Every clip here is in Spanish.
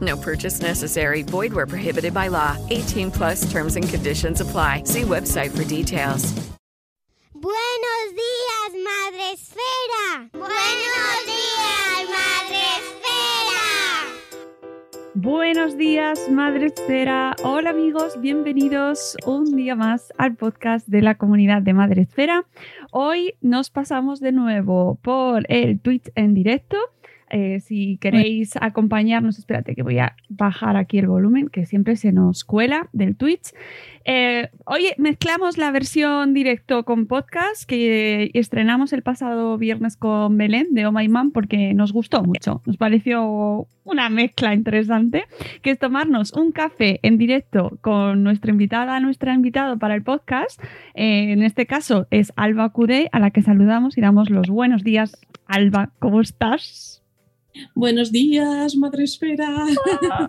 No purchase necessary. Void where prohibited by law. 18 plus terms and conditions apply. See website for details. Buenos días, Madre Esfera. Buenos días, Madre Esfera. Buenos días, Madre Esfera. Hola amigos, bienvenidos un día más al podcast de la comunidad de Madre Esfera. Hoy nos pasamos de nuevo por el Twitch en directo. Eh, si queréis acompañarnos, espérate que voy a bajar aquí el volumen, que siempre se nos cuela del Twitch. Eh, hoy mezclamos la versión directo con podcast que estrenamos el pasado viernes con Belén de Oh My Man porque nos gustó mucho. Nos pareció una mezcla interesante, que es tomarnos un café en directo con nuestra invitada, nuestra invitado para el podcast. Eh, en este caso es Alba Cudé, a la que saludamos y damos los buenos días. Alba, ¿cómo estás? Buenos días, Madre Esfera.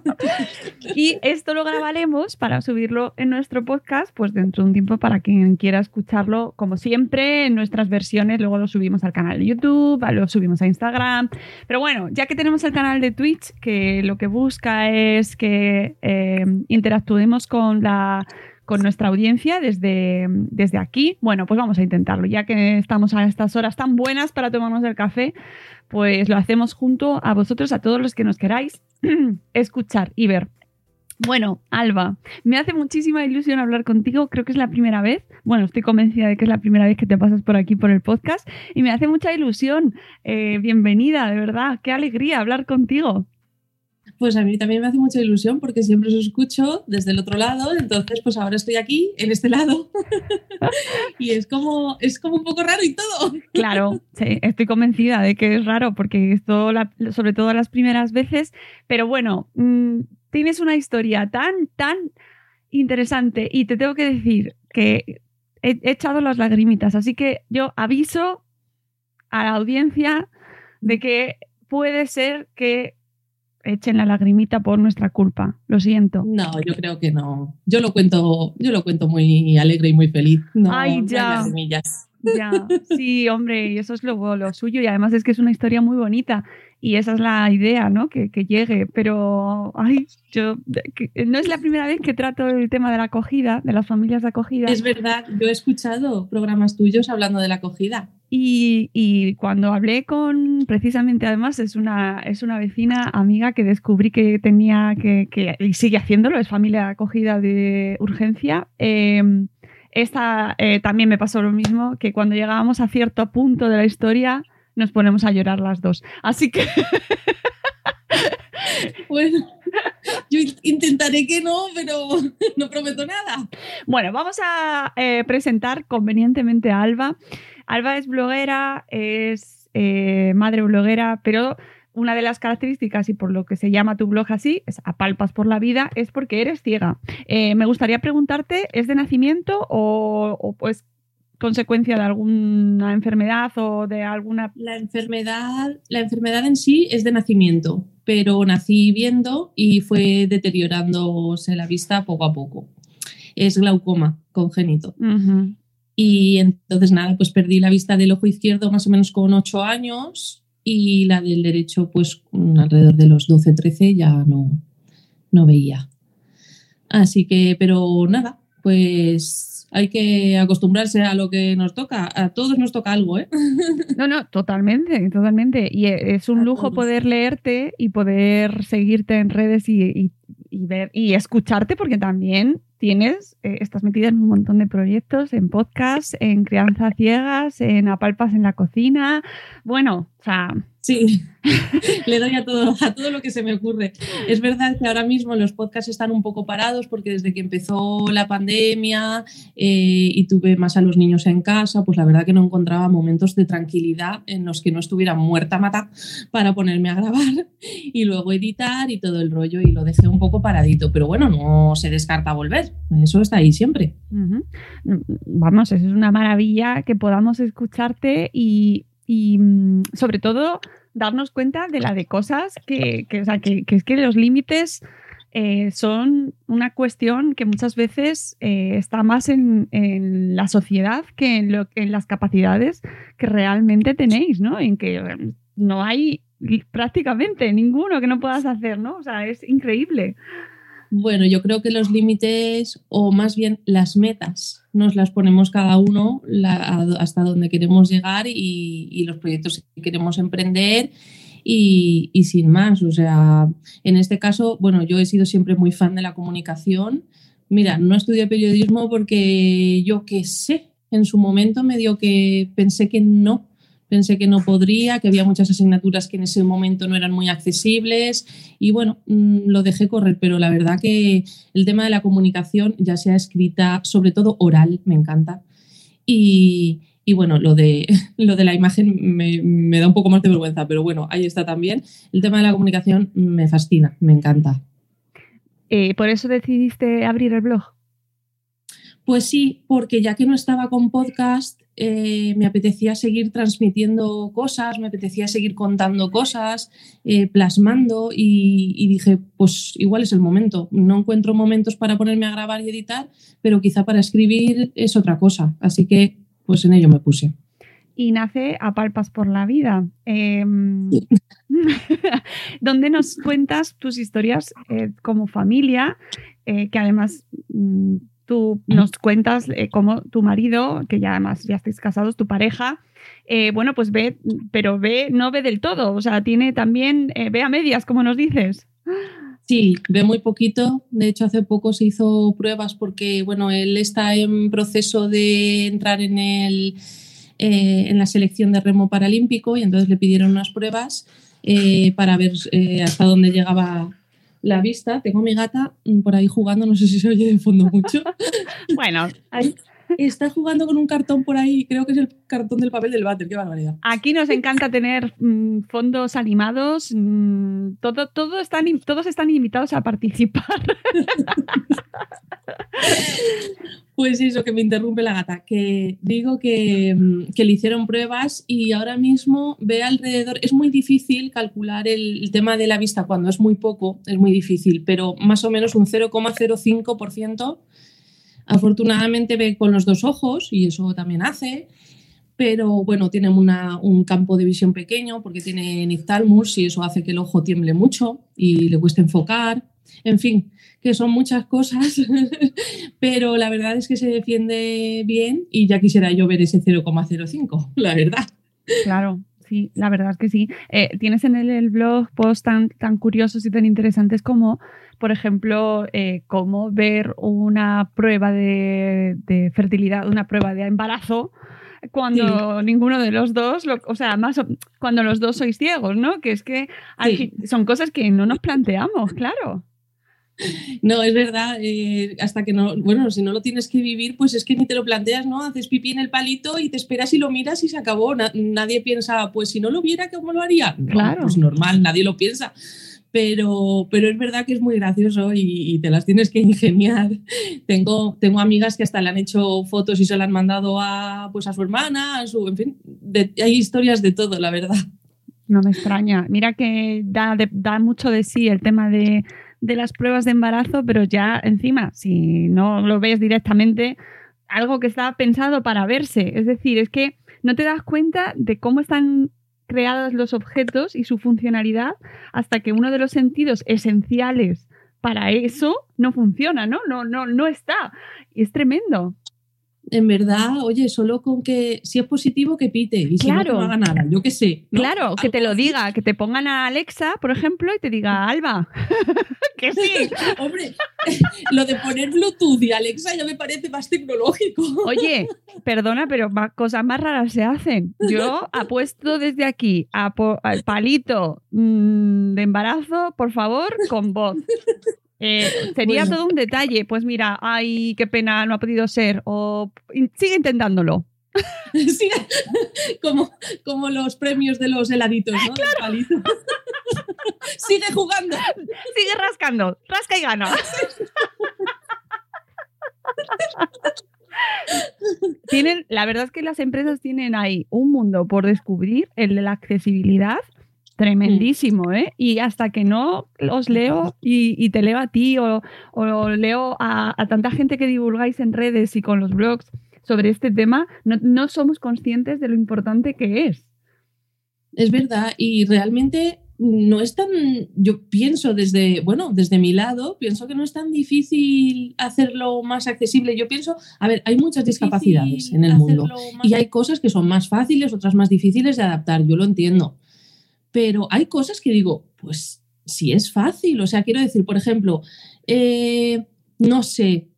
y esto lo grabaremos para subirlo en nuestro podcast, pues dentro de un tiempo para quien quiera escucharlo, como siempre, en nuestras versiones. Luego lo subimos al canal de YouTube, lo subimos a Instagram. Pero bueno, ya que tenemos el canal de Twitch, que lo que busca es que eh, interactuemos con la con nuestra audiencia desde, desde aquí. Bueno, pues vamos a intentarlo. Ya que estamos a estas horas tan buenas para tomarnos el café, pues lo hacemos junto a vosotros, a todos los que nos queráis escuchar y ver. Bueno, Alba, me hace muchísima ilusión hablar contigo. Creo que es la primera vez. Bueno, estoy convencida de que es la primera vez que te pasas por aquí por el podcast y me hace mucha ilusión. Eh, bienvenida, de verdad. Qué alegría hablar contigo. Pues a mí también me hace mucha ilusión porque siempre os escucho desde el otro lado, entonces pues ahora estoy aquí, en este lado, y es como, es como un poco raro y todo. Claro, sí, estoy convencida de que es raro porque esto, sobre todo las primeras veces, pero bueno, mmm, tienes una historia tan, tan interesante y te tengo que decir que he, he echado las lagrimitas, así que yo aviso a la audiencia de que puede ser que echen la lagrimita por nuestra culpa. Lo siento. No, yo creo que no. Yo lo cuento, yo lo cuento muy alegre y muy feliz. No, Ay, ya. ya, sí, hombre, y eso es lo, lo, suyo. Y además es que es una historia muy bonita. Y esa es la idea, ¿no? Que, que llegue. Pero, ay, yo. Que, no es la primera vez que trato el tema de la acogida, de las familias de acogida. Es verdad, yo he escuchado programas tuyos hablando de la acogida. Y, y, cuando hablé con, precisamente además, es una, es una vecina amiga que descubrí que tenía que, que y sigue haciéndolo, es familia acogida de urgencia. Eh, esta eh, también me pasó lo mismo, que cuando llegábamos a cierto punto de la historia nos ponemos a llorar las dos. Así que... bueno, yo intentaré que no, pero no prometo nada. Bueno, vamos a eh, presentar convenientemente a Alba. Alba es bloguera, es eh, madre bloguera, pero una de las características y por lo que se llama tu blog así, es Apalpas por la vida, es porque eres ciega. Eh, me gustaría preguntarte, ¿es de nacimiento o, o pues consecuencia de alguna enfermedad o de alguna... La enfermedad, la enfermedad en sí es de nacimiento, pero nací viendo y fue deteriorándose la vista poco a poco. Es glaucoma congénito. Uh -huh. Y entonces nada, pues perdí la vista del ojo izquierdo más o menos con 8 años y la del derecho pues alrededor de los 12, 13 ya no, no veía. Así que, pero nada, pues hay que acostumbrarse a lo que nos toca. A todos nos toca algo, ¿eh? No, no, totalmente, totalmente. Y es un lujo poder leerte y poder seguirte en redes y, y, y, ver y escucharte, porque también tienes, eh, estás metida en un montón de proyectos, en podcasts, en crianza ciegas, en apalpas en la cocina. Bueno, o sea. Sí, le doy a todo, a todo lo que se me ocurre. Es verdad que ahora mismo los podcasts están un poco parados porque desde que empezó la pandemia eh, y tuve más a los niños en casa, pues la verdad que no encontraba momentos de tranquilidad en los que no estuviera muerta mata para ponerme a grabar y luego editar y todo el rollo y lo dejé un poco paradito. Pero bueno, no se descarta volver. Eso está ahí siempre. Vamos, es una maravilla que podamos escucharte y y mm, sobre todo darnos cuenta de la de cosas que, que, o sea, que, que es que los límites eh, son una cuestión que muchas veces eh, está más en, en, la sociedad que en, lo, en, las capacidades que realmente tenéis, ¿no? En que mm, no hay prácticamente ninguno que no puedas hacer, ¿no? O sea, es increíble. Bueno, yo creo que los límites, o más bien las metas, nos las ponemos cada uno hasta donde queremos llegar y, los proyectos que queremos emprender y, sin más. O sea, en este caso, bueno, yo he sido siempre muy fan de la comunicación. Mira, no estudié periodismo porque yo qué sé, en su momento me dio que pensé que no pensé que no podría, que había muchas asignaturas que en ese momento no eran muy accesibles y bueno, mm, lo dejé correr, pero la verdad que el tema de la comunicación, ya sea escrita, sobre todo oral, me encanta. Y, y bueno, lo de, lo de la imagen me, me, da un poco más de vergüenza, pero bueno, ahí está también. El tema de la comunicación me fascina, me encanta. Eh, ¿Por eso decidiste abrir el blog? Pues sí, porque ya que no estaba con podcast, eh, me apetecía seguir transmitiendo cosas, me apetecía seguir contando cosas, eh, plasmando y, dije, pues igual es el momento. No encuentro momentos para ponerme a grabar y editar, pero quizá para escribir es otra cosa. Así que pues en ello me puse. Y nace a palpas por la vida. Eh, donde nos cuentas tus historias eh, como familia, que además mm, tú nos cuentas eh, cómo tu marido, que ya además ya estáis casados, tu pareja, eh, bueno, pues ve, pero ve, no ve del todo, o sea, tiene también, eh, ve a medias, como nos dices. Sí, ve muy poquito. De hecho, hace poco se hizo pruebas porque, bueno, él está en proceso de entrar en, el, en la selección de remo paralímpico y entonces le pidieron unas pruebas para ver hasta dónde llegaba la vista. Tengo mi gata por ahí jugando, no sé si se oye de fondo mucho. bueno, está jugando con un cartón por ahí, creo que es el cartón del papel del váter, qué barbaridad. Aquí nos encanta tener mm, fondos animados, mm, todo, todo están, todos están invitados a participar. Pues eso, que me interrumpe la gata, que digo mm, que, le hicieron pruebas y ahora mismo ve alrededor, es muy difícil calcular el, tema de la vista cuando es muy poco, es muy difícil, pero más o menos un 0,05%. Afortunadamente ve con los dos ojos y eso también hace, pero bueno, tiene un campo de visión pequeño porque tiene niftalmus y eso hace que el ojo tiemble mucho y le cueste enfocar. En fin, que son muchas cosas, pero la verdad es que se defiende bien y ya quisiera yo ver ese 0,05, la verdad. Claro, sí, la verdad es que sí. Eh, tienes en el, blog posts tan, tan curiosos y tan interesantes como, por ejemplo, eh, cómo ver una prueba de, fertilidad, una prueba de embarazo cuando ninguno de los dos, o sea, más cuando los dos sois ciegos, ¿no? Que es que son cosas que no nos planteamos, claro. No, es verdad, eh, hasta que no, bueno, si no lo tienes que vivir, pues es que ni te lo planteas, ¿no? Haces pipí en el palito y te esperas y lo miras y se acabó. nadie piensa, pues si no lo viera, ¿cómo lo haría? claro. Pues normal, nadie lo piensa. Pero, pero es verdad que es muy gracioso y, te las tienes que ingeniar. Tengo, tengo amigas que hasta le han hecho fotos y se las han mandado a, pues a su hermana, su, en fin, hay historias de todo, la verdad. No me extraña. Mira que da, da mucho de sí el tema de de las pruebas de embarazo, pero ya encima, si no lo ves directamente, algo que está pensado para verse. Es decir, es que no te das cuenta de cómo están creados los objetos y su funcionalidad hasta que uno de los sentidos esenciales para eso no funciona, ¿no? No, no, no está. Y es tremendo. En verdad, oye, solo con que si es positivo que pite y si no, no haga nada, yo qué sé. Claro, que te lo diga, que te pongan a Alexa, por ejemplo, y te diga Alba. que sí. Hombre, lo de poner Bluetooth y Alexa ya me parece más tecnológico. Oye, perdona, pero cosas más raras se hacen. Yo apuesto desde aquí a al palito mm, de embarazo, por favor, con voz. Eh, sería todo un detalle. Pues mira, ay, qué pena, no ha podido ser. O sigue intentándolo. como, como los premios de los heladitos, ¿no? Claro. sigue jugando. Sigue rascando. Rasca y gana. tienen, la verdad es que las empresas tienen ahí un mundo por descubrir, el de la accesibilidad, Tremendísimo, ¿eh? Y hasta que no os leo y, te leo a ti o, leo a, tanta gente que divulgáis en redes y con los blogs sobre este tema, no, somos conscientes de lo importante que es. Es verdad, y realmente no es tan, yo pienso desde, bueno, desde mi lado, pienso que no es tan difícil hacerlo más accesible. Yo pienso, a ver, hay muchas discapacidades en el mundo y hay cosas que son más fáciles, otras más difíciles de adaptar, yo lo entiendo pero hay cosas que digo, pues si es fácil, o sea, quiero decir, por ejemplo, eh, no sé,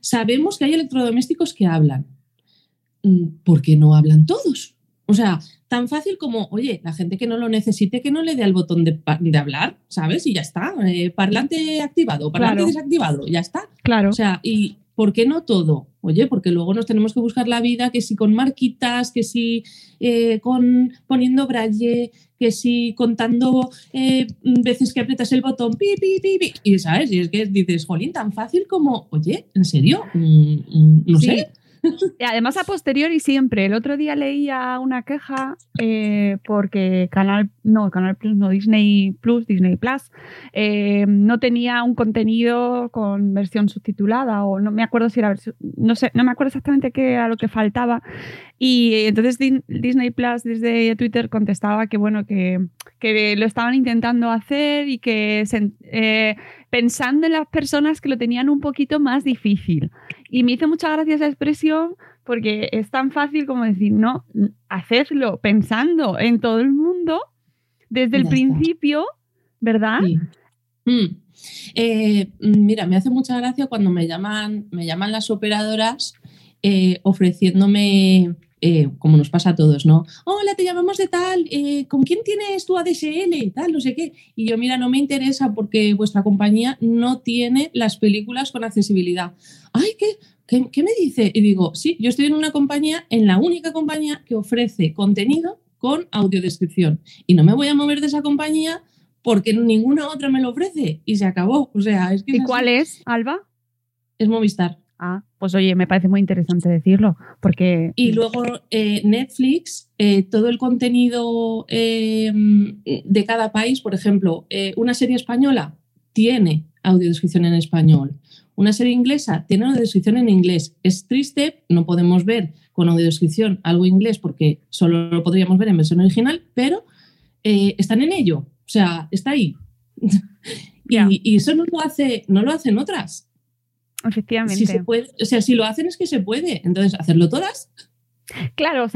sabemos que hay electrodomésticos que hablan. Mm, ¿Por qué no hablan todos? O sea, tan fácil como, oye, la gente que no lo necesite, que no le dé al botón de, hablar, ¿sabes? Y ya está. Eh, parlante activado, parlante desactivado, ya está. Claro. O sea, y ¿por qué no todo? Oye, porque luego nos tenemos que buscar la vida, que si con marquitas, que si eh, con poniendo braille, que si contando eh, veces que aprietas el botón, pi, pi, pi, pi. Y sabes, y es que dices, jolín, tan fácil como, oye, ¿en serio? Mm, mm, no sé. Además, a posteriori siempre. El otro día leía una queja eh, porque Canal, no, Canal Plus, no, Disney Plus, Disney Plus, eh, no tenía un contenido con versión subtitulada o no me acuerdo si era no sé, no me acuerdo exactamente qué era lo que faltaba. Y entonces Disney Plus desde Twitter contestaba que bueno, que, lo estaban intentando hacer y que eh, pensando en las personas que lo tenían un poquito más difícil. Y me hizo mucha gracia esa expresión porque es tan fácil como decir, no, hacedlo pensando en todo el mundo desde el principio, ¿verdad? Mm. Eh, mira, me hace mucha gracia cuando me llaman, me llaman las operadoras eh, ofreciéndome eh, como nos pasa a todos, ¿no? Hola, te llamamos de tal, eh, ¿con quién tienes tu ADSL? Tal, no sé qué. Y yo, mira, no me interesa porque vuestra compañía no tiene las películas con accesibilidad. Ay, ¿qué, qué, me dice? Y digo, sí, yo estoy en una compañía, en la única compañía que ofrece contenido con audiodescripción. Y no me voy a mover de esa compañía porque ninguna otra me lo ofrece. Y se acabó. O sea, es que ¿Y cuál es, Alba? Es Movistar. Ah, pues oye, me parece muy interesante decirlo, porque... Y luego eh, Netflix, eh, todo el contenido em, de cada país, por ejemplo, eh, una serie española tiene audiodescripción en español, una serie inglesa tiene audiodescripción en inglés. Es triste, no podemos ver con audiodescripción algo inglés porque solo lo podríamos ver en versión original, pero están en ello, o sea, está ahí. y, y, eso no lo, hace, no lo hacen otras. Efectivamente. se puede, o sea, si lo hacen es que se puede. Entonces, hacerlo todas. Claro,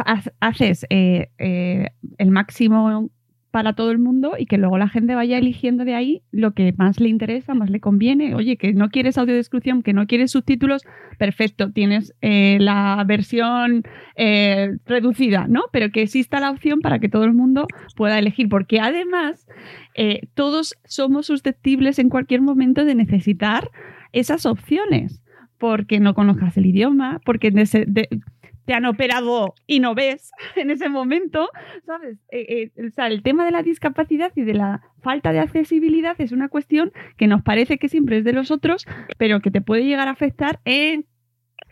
haces eh, eh, el máximo para todo el mundo y que luego la gente vaya eligiendo de ahí lo que más le interesa, más le conviene. Oye, que no quieres audiodescripción, que no quieres subtítulos, perfecto, tienes eh, la versión reducida, ¿no? Pero que exista la opción para que todo el mundo pueda elegir, porque además todos somos susceptibles en cualquier momento de necesitar esas opciones, porque no conozcas el idioma, porque te han operado y no ves en ese momento, ¿sabes? Eh, eh, o sea, el tema de la discapacidad y de la falta de accesibilidad es una cuestión que nos parece que siempre es de los otros, pero que te puede llegar a afectar en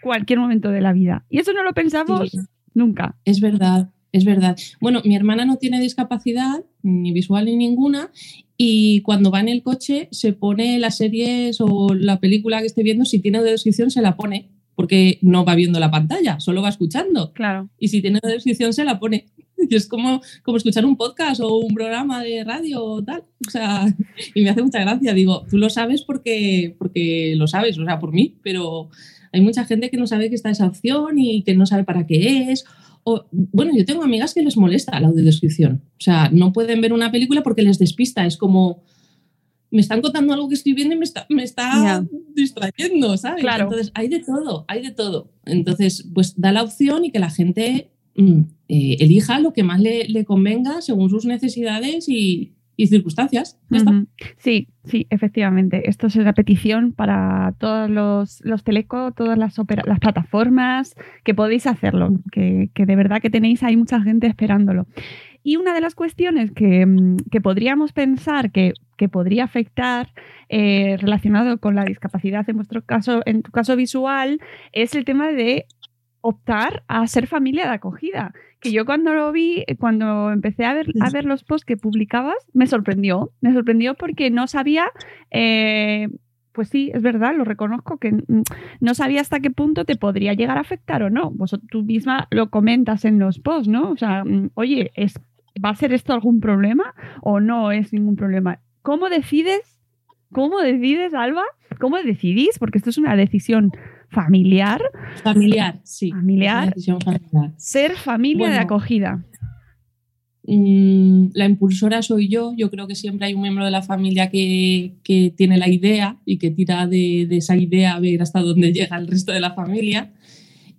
cualquier momento de la vida. Y eso no lo pensamos nunca. Es verdad. Es verdad. Bueno, mi hermana no tiene discapacidad, ni visual ni ninguna, y cuando va en el coche se pone las series o la película que esté viendo, si tiene descripción se la pone, porque no va viendo la pantalla, solo va escuchando. Claro. Y si tiene descripción se la pone. Y es como, como escuchar un podcast o un programa de radio o tal. O sea, y me hace mucha gracia. Digo, tú lo sabes porque, porque lo sabes, o sea, por mí, pero Hay mucha gente que no sabe que está esa opción y que no sabe para qué es. O, bueno, yo tengo amigas que les molesta la audiodescripción. O sea, no pueden ver una película porque les despista. Es como, me están contando algo que estoy viendo y me está, me está distrayendo, ¿sabes? Claro. Entonces, hay de todo, hay de todo. Entonces, pues da la opción y que la gente mm, eh, elija lo que más le, le convenga según sus necesidades y, y circunstancias. Sí, sí, efectivamente. Esto es la petición para todos los, los teleco, todas las plataformas, que podéis hacerlo, que, que de verdad que tenéis ahí mucha gente esperándolo. Y una de las cuestiones que, mm, que podríamos pensar que, que podría afectar eh, relacionado con la discapacidad, en vuestro caso, en tu caso visual, es el tema de optar a ser familia de acogida. Que yo cuando lo vi, eh, cuando empecé a ver, a ver los posts que publicabas, me sorprendió. Me sorprendió porque no sabía, eh, pues sí, es verdad, lo reconozco, que no sabía hasta qué punto te podría llegar a afectar o no. Vos tú misma lo comentas en los posts, ¿no? O sea, mm, oye, ¿es, ¿va a ser esto algún problema o no es ningún problema? ¿Cómo decides? ¿Cómo decides, Alba? ¿Cómo decidís? Porque esto es una decisión familiar. Familiar, sí. Familiar. Ser familia de acogida. Mm, la impulsora soy yo. Yo creo que siempre hay un miembro de la familia que, que tiene la idea y que tira de, de esa idea a ver hasta dónde llega el resto de la familia.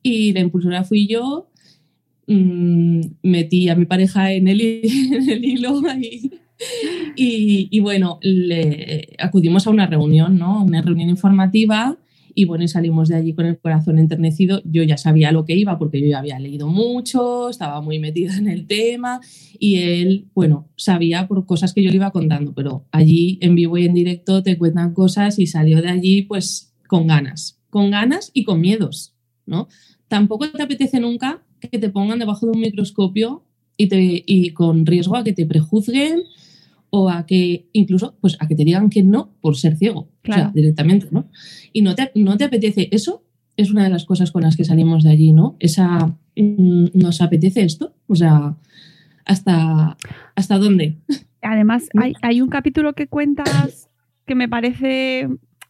Y la impulsora fui yo. Mm, metí a mi pareja en el, en el hilo ahí. Y, y bueno, le- acudimos a una reunión, ¿no? Una reunión informativa y bueno, salimos de allí con el corazón enternecido. Yo ya sabía lo que iba porque yo ya había leído mucho, estaba muy metida en el tema y él, bueno, sabía por cosas que yo le iba contando, pero allí en vivo y en directo te cuentan cosas y salió de allí pues con ganas, con ganas y con miedos, ¿no? Tampoco te apetece nunca que te pongan debajo de un microscopio y, te, y con riesgo a que te prejuzguen o a que incluso pues a que te digan que no por ser ciego, o sea, directamente, ¿no? Y no te, no te apetece eso, es una de las cosas con las que salimos de allí, ¿no? Esa, mm, ¿nos apetece esto? O sea, ¿hasta, hasta dónde? Además, hay, hay un capítulo que cuentas que me parece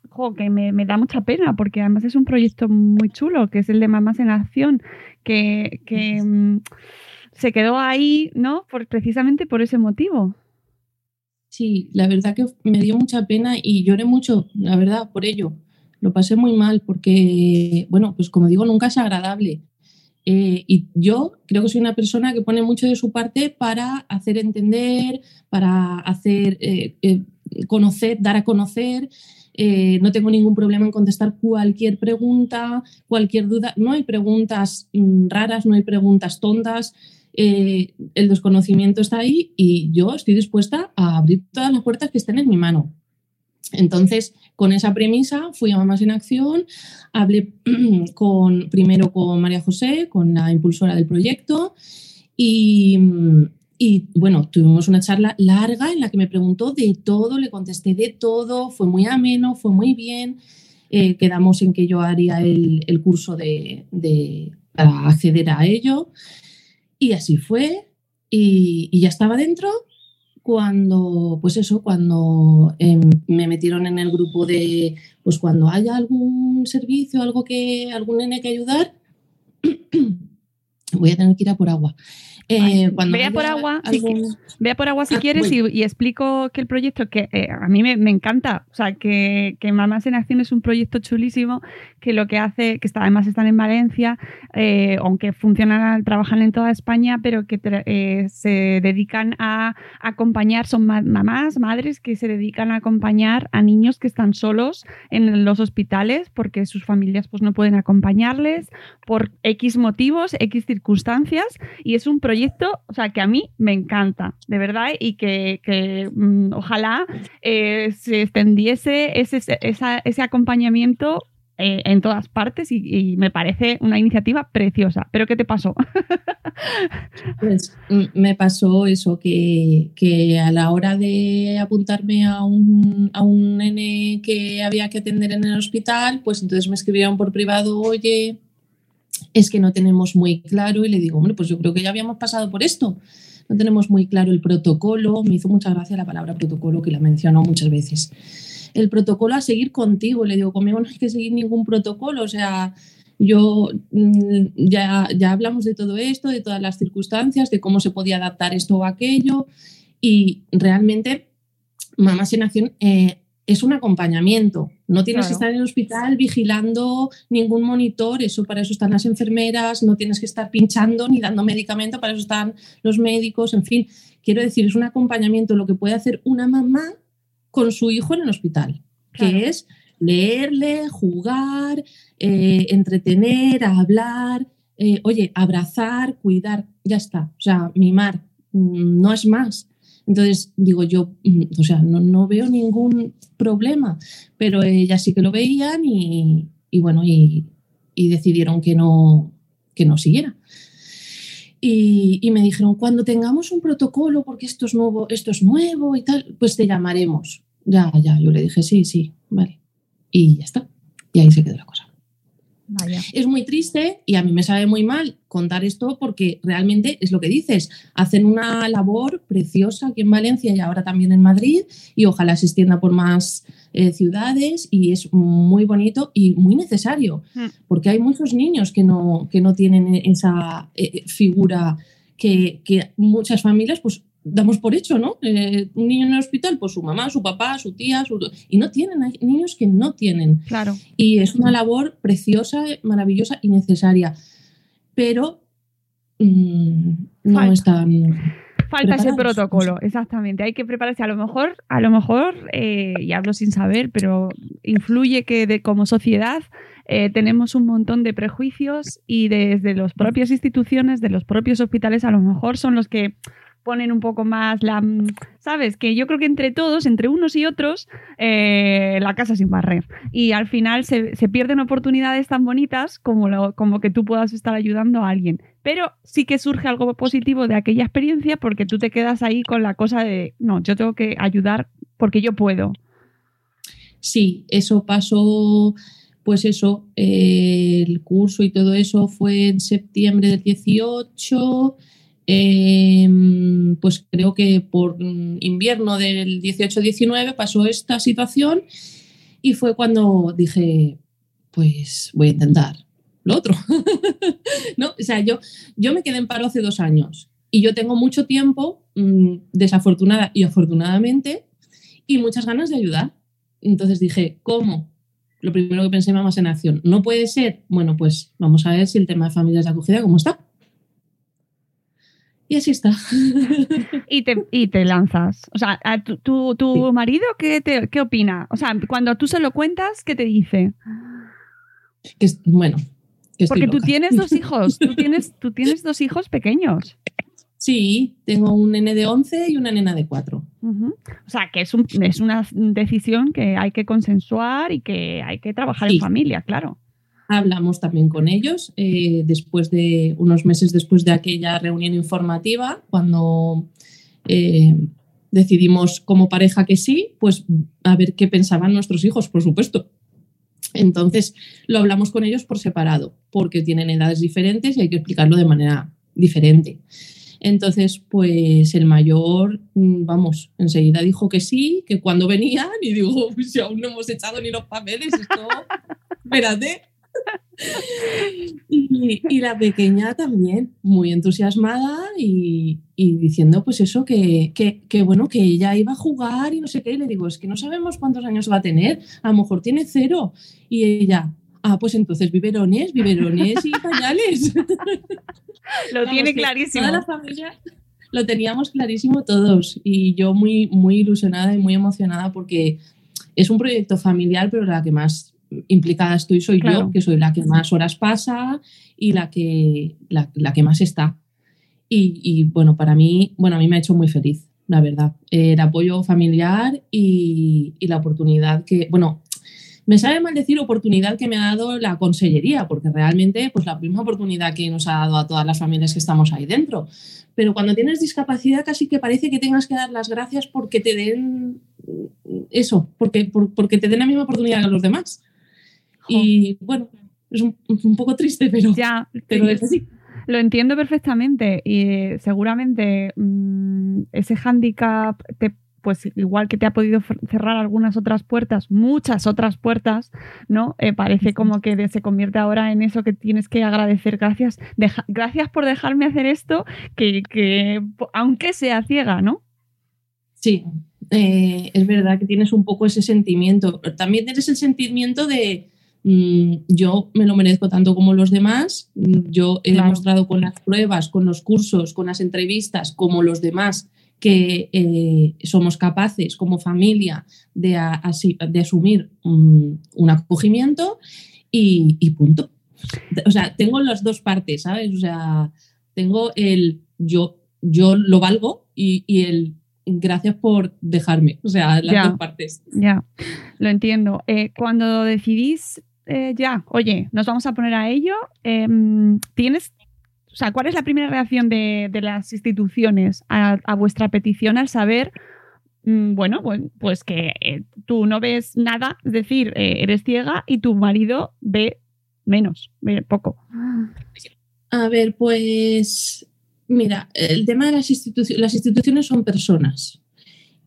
jo, que me, me da mucha pena, porque además es un proyecto muy chulo, que es el de Mamás en Acción, que, que mm, se quedó ahí, ¿no? Por, precisamente por ese motivo. Sí, la verdad que me dio mucha pena y lloré mucho, la verdad, por ello. Lo pasé muy mal porque, bueno, pues como digo, nunca es agradable. Eh, y yo creo que soy una persona que pone mucho de su parte para hacer entender, para hacer eh, eh, conocer, dar a conocer. No tengo ningún problema en contestar cualquier pregunta, cualquier duda. No hay preguntas mm, raras, no hay preguntas tontas. Eh, el desconocimiento está ahí y yo estoy dispuesta a abrir todas las puertas que estén en mi mano. Entonces, con esa premisa fui a Mamás en Acción, hablé con, primero con María José, con la impulsora del proyecto, y, bueno, tuvimos una charla larga en la que me preguntó de todo, le contesté de todo, fue muy ameno, fue muy bien. Eh, quedamos en que yo haría el, el curso de, de, para acceder a ello. Y así fue. Y, ya estaba dentro cuando, pues eso, cuando eh, me metieron en el grupo de, pues cuando haya algún servicio, algo que, algún nene que ayudar, voy a tener que ir a por agua. Eh, Vea por agua, si algún- vea por agua si Ah, quieres y, explico que el proyecto, que eh, a mí me, me encanta, o sea, que, que Mamás en Acción es un proyecto chulísimo que lo que hace, que está, además están en Valencia, eh, aunque funcionan, trabajan en toda España, pero que se dedican a acompañar, son ma- mamás, madres que se dedican a acompañar a niños que están solos en los hospitales porque sus familias pues no pueden acompañarles por X motivos, X circunstancias y es un proyecto, o sea, que a mí me encanta, de verdad, y que, que, mm, ojalá eh, se extendiese ese, esa- ese acompañamiento eh, en todas partes y, y me parece una iniciativa preciosa. ¿Pero qué te pasó? Pues mm, me pasó eso, que, que a la hora de apuntarme a un, a un nene que había que atender en el hospital, pues entonces me escribieron por privado, oye, es que no tenemos muy claro y le digo, hombre, pues yo creo que ya habíamos pasado por esto. no tenemos muy claro el protocolo. Me hizo mucha gracia la palabra protocolo que la mencionó muchas veces. El protocolo a seguir contigo. Le digo, conmigo no hay que seguir ningún protocolo. O sea, yo mm, ya, ya hablamos de todo esto, de todas las circunstancias, de cómo se podía adaptar esto o aquello. Y realmente, Mamás en Acción eh, es un acompañamiento. No tienes que estar en el hospital vigilando ningún monitor, eso para eso están las enfermeras, no tienes que estar pinchando ni dando medicamento, para eso están los médicos, en fin. Quiero decir, es un acompañamiento lo que puede hacer una mamá con su hijo en el hospital, que es leerle, jugar, eh, entretener, hablar, eh, oye, abrazar, cuidar, ya está. O sea, mimar, mm, no es más. Entonces, digo yo, mm, o sea, no, veo ningún problema, pero ellas sí que lo veían y, bueno, y, decidieron que no, que no siguiera. Y, me dijeron, cuando tengamos un protocolo, porque esto es nuevo, esto es nuevo y tal, pues te llamaremos. Ya, ya, yo le dije, sí, sí, vale. Y ya está. Y ahí se quedó la cosa. Es muy triste y a mí me sabe muy mal contar esto porque realmente es lo que dices. Hacen una labor preciosa aquí en Valencia y ahora también en Madrid y ojalá se extienda por más eh, ciudades y es muy bonito y muy necesario mm. porque hay muchos niños que no, que no tienen esa eh, figura que, que, muchas familias pues damos por hecho, ¿no? Eh, un niño en el hospital, pues su mamá, su papá, su tía, su... y no tienen, hay niños que no tienen. Claro. Y es una labor preciosa, maravillosa y necesaria. Pero mm, no están. Falta ese protocolo, exactamente. Hay que prepararse. A lo mejor, a lo mejor, eh, y hablo sin saber, pero influye que de, como sociedad eh, tenemos un montón de prejuicios y desde las propias instituciones, de los propios hospitales, a lo mejor son los que ponen un poco más la... ¿Sabes? Que yo creo que entre todos, entre unos y otros, eh, la casa sin barrer. Y al final se, pierden oportunidades tan bonitas como, como que tú puedas estar ayudando a alguien. Pero sí que surge algo positivo de aquella experiencia porque tú te quedas ahí con la cosa de, no, yo tengo que ayudar porque yo puedo. Sí, eso pasó pues eso, eh, el curso y todo eso fue en septiembre del 18 Em, pues creo que por invierno del 18-19 pasó esta situación y fue cuando dije, pues voy a intentar lo otro. ¿No? O sea, yo, yo me quedé en paro hace dos años y yo tengo mucho tiempo, mm, desafortunada y afortunadamente, y muchas ganas de ayudar. Entonces dije, ¿cómo? Lo primero que pensé, mamás en acción. No puede ser. Bueno, pues vamos a ver si el tema de familias de acogida, ¿cómo está? Y así está. y, te, y te lanzas. O sea, ¿tu, tu, marido qué, te, qué opina? O sea, cuando tú se lo cuentas, ¿qué te dice? Que, bueno. Porque tú tienes dos hijos. Tú tienes, tú tienes dos hijos pequeños. Sí, tengo un nene de 11 y una nena de 4. O sea, que es, un, es una decisión que hay que consensuar y que hay que trabajar en familia, claro. Hablamos también con ellos eh, después de unos meses después de aquella reunión informativa, cuando eh, decidimos como pareja que sí, pues a ver qué pensaban nuestros hijos, por supuesto. Entonces lo hablamos con ellos por separado, porque tienen edades diferentes y hay que explicarlo de manera diferente. Entonces, pues el mayor, mm, vamos, enseguida dijo que sí, que cuando venían, y digo, si aún no hemos echado ni los papeles, esto, espérate. Y, la pequeña también, muy entusiasmada y, diciendo pues eso, que, bueno, que ella iba a jugar y no sé qué. Y le digo, es que no sabemos cuántos años va a tener, a lo mejor tiene cero. Y ella, ah, pues entonces biberones, biberones y pañales. Lo tiene clarísimo. Toda la familia lo teníamos clarísimo todos y yo muy, muy ilusionada y muy emocionada porque es un proyecto familiar, pero la que más implicada estoy soy yo, que soy la que más horas pasa y la que, la, que más está. Y, bueno, para mí, bueno, a mí me ha hecho muy feliz, la verdad. El apoyo familiar y, la oportunidad que, bueno, me sabe mal decir oportunidad que me ha dado la consellería, porque realmente, pues la misma oportunidad que nos ha dado a todas las familias que estamos ahí dentro. Pero cuando tienes discapacidad casi que parece que tengas que dar las gracias porque te den eso, porque, porque te den la misma oportunidad que los demás. Y bueno, es un, poco triste, pero, ya, pero es así. Lo entiendo perfectamente y eh, seguramente mm, ese hándicap te pues igual que te ha podido cerrar algunas otras puertas, muchas otras puertas, ¿no? Eh, parece como que se convierte ahora en eso que tienes que agradecer. Gracias, gracias por dejarme hacer esto, que, que aunque sea ciega, ¿no? Sí, eh, es verdad que tienes un poco ese sentimiento. También tienes el sentimiento de yo me lo merezco tanto como los demás. Mm, yo he demostrado con las pruebas, con los cursos, con las entrevistas, como los demás, que eh, somos capaces como familia de, de asumir un, acogimiento y, punto. O sea, tengo las dos partes, ¿sabes? O sea, tengo el yo, yo lo valgo y, el gracias por dejarme. O sea, las dos partes. Ya, lo entiendo. Eh, cuando decidís eh, ya, oye, nos vamos a poner a ello, em, ¿tienes o sea, ¿cuál es la primera reacción de, las instituciones a, vuestra petición al saber, mm, bueno, pues, pues que eh, tú no ves nada, es decir, eres ciega y tu marido ve menos, ve poco? A ver, pues mira, el tema de las instituciones, las instituciones son personas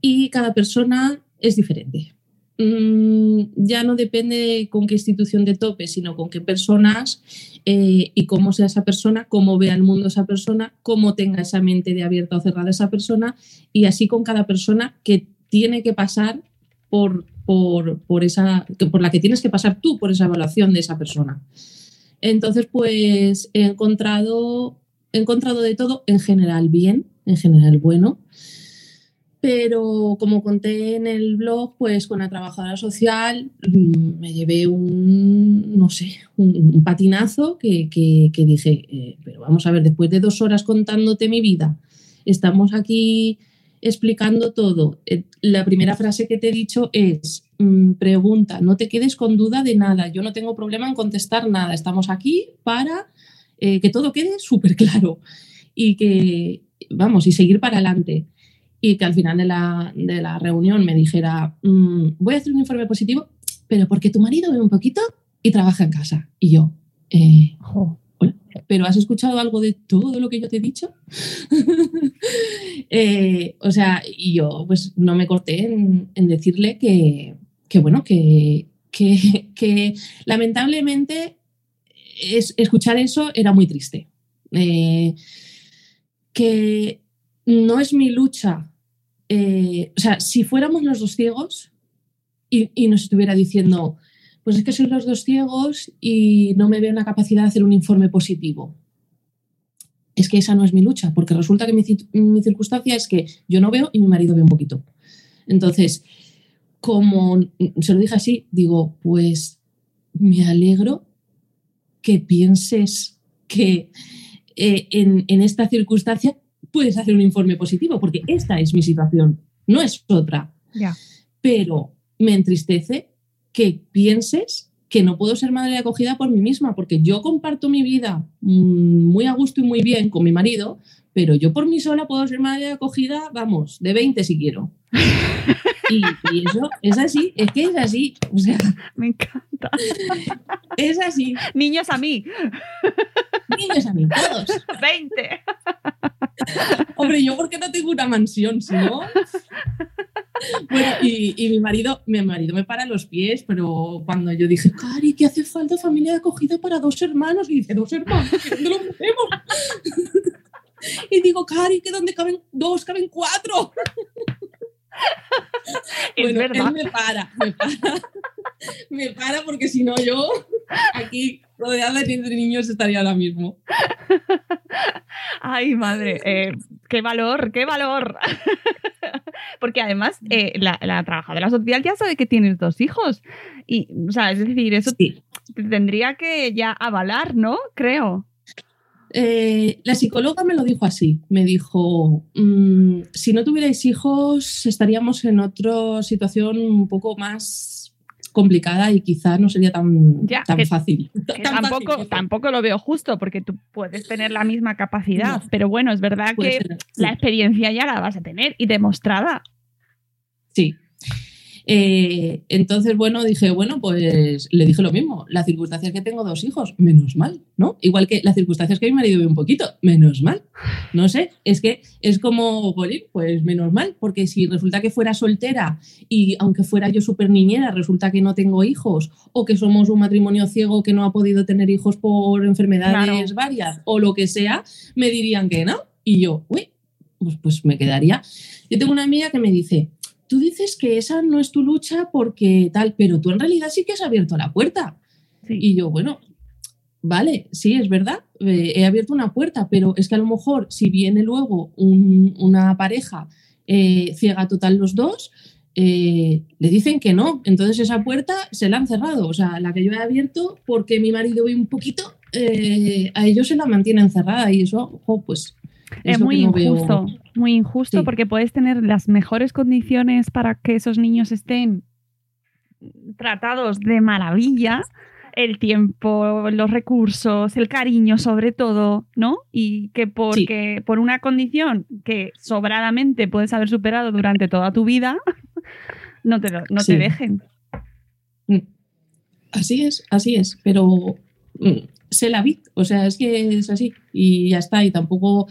y cada persona es diferente. Mm, ya no depende con qué institución de tope, sino con qué personas eh, y cómo sea esa persona, cómo vea el mundo esa persona, cómo tenga esa mente de abierta o cerrada esa persona y así con cada persona que tiene que pasar por, por, esa, por la que tienes que pasar tú, por esa evaluación de esa persona. Entonces, pues he encontrado, he encontrado de todo en general bien, en general bueno pero como conté en el blog, pues con la trabajadora social mm, me llevé un, no sé, un, patinazo que, dije, eh, pero vamos a ver, después de dos horas contándote mi vida, estamos aquí explicando todo. Eh, la primera frase que te he dicho es, mm, pregunta, no te quedes con duda de nada, yo no tengo problema en contestar nada, estamos aquí para eh, que todo quede súper claro y que, vamos, y seguir para adelante y que al final de la, reunión me dijera, mm, voy a hacer un informe positivo, pero porque tu marido ve un poquito y trabaja en casa. Y yo, eh, ¿pero has escuchado algo de todo lo que yo te he dicho? Eh, o sea, y yo pues no me corté en, decirle que, bueno, que, que, lamentablemente es, escuchar eso era muy triste. Eh, que no es mi lucha eh, o sea, si fuéramos los dos ciegos y, nos estuviera diciendo, pues es que soy los dos ciegos y no me veo en la capacidad de hacer un informe positivo. Es que esa no es mi lucha, porque resulta que mi, mi circunstancia es que yo no veo y mi marido ve un poquito. Entonces, como se lo dije así, digo, pues me alegro que pienses que eh, en, en, esta circunstancia puedes hacer un informe positivo, porque esta es mi situación, no es otra. Pero me entristece que pienses que no puedo ser madre de acogida por mí misma, porque yo comparto mi vida mm, muy a gusto y muy bien con mi marido, pero yo por mí sola puedo ser madre de acogida, vamos, de 20 si quiero. Y, eso es así, es que es así. O sea, me encanta. Es así. Niños a mí. Niños a mí, todos. 20. Hombre, yo porque no tengo una mansión, si no. Bueno, y, mi marido, mi marido me para los pies, pero cuando yo dije, Cari, que hace falta familia de acogida para dos hermanos, y dice, dos hermanos, ¿dónde lo metemos? y digo, Cari, que donde caben dos, caben cuatro. Es verdad. Él me para, me para. Me para porque si no yo aquí rodeada de niños estaría ahora mismo. Ay, madre, eh, qué valor, qué valor. Porque además eh, la, la, trabajadora social ya sabe que tienes dos hijos. Y, o sea, es decir, eso tendría que ya avalar, ¿no? Creo. Eh, la psicóloga me lo dijo así, me dijo, mm, si no tuvierais hijos estaríamos en otra situación un poco más complicada y quizá no sería tan, tan fácil. tampoco, tampoco lo veo justo porque tú puedes tener la misma capacidad, pero bueno, es verdad que la experiencia ya la vas a tener y demostrada. Sí. Eh, entonces, bueno, dije, bueno, pues le dije lo mismo. La circunstancia es que tengo dos hijos, menos mal, ¿no? Igual que la circunstancia es que mi marido ve un poquito, menos mal. No sé, es que es como, pues menos mal, porque si resulta que fuera soltera y aunque fuera yo súper niñera, resulta que no tengo hijos o que somos un matrimonio ciego que no ha podido tener hijos por enfermedades varias o lo que sea, me dirían que no. Y yo, uy, pues, pues me quedaría. Yo tengo una amiga que me dice, tú dices que esa no es tu lucha porque tal, pero tú en realidad sí que has abierto la puerta. Y yo, bueno, vale, sí, es verdad, eh, he abierto una puerta, pero es que a lo mejor si viene luego una pareja eh, ciega total los dos, eh, le dicen que no, entonces esa puerta se la han cerrado, o sea, la que yo he abierto porque mi marido ve un poquito, a ellos se la mantienen cerrada y eso, pues es, muy injusto, muy injusto porque puedes tener las mejores condiciones para que esos niños estén tratados de maravilla, el tiempo, los recursos, el cariño sobre todo, ¿no? Y que porque por una condición que sobradamente puedes haber superado durante toda tu vida, no te, no te dejen. Mm. Así es, así es, pero mm, se la vi, o sea, es que es así y ya está, y tampoco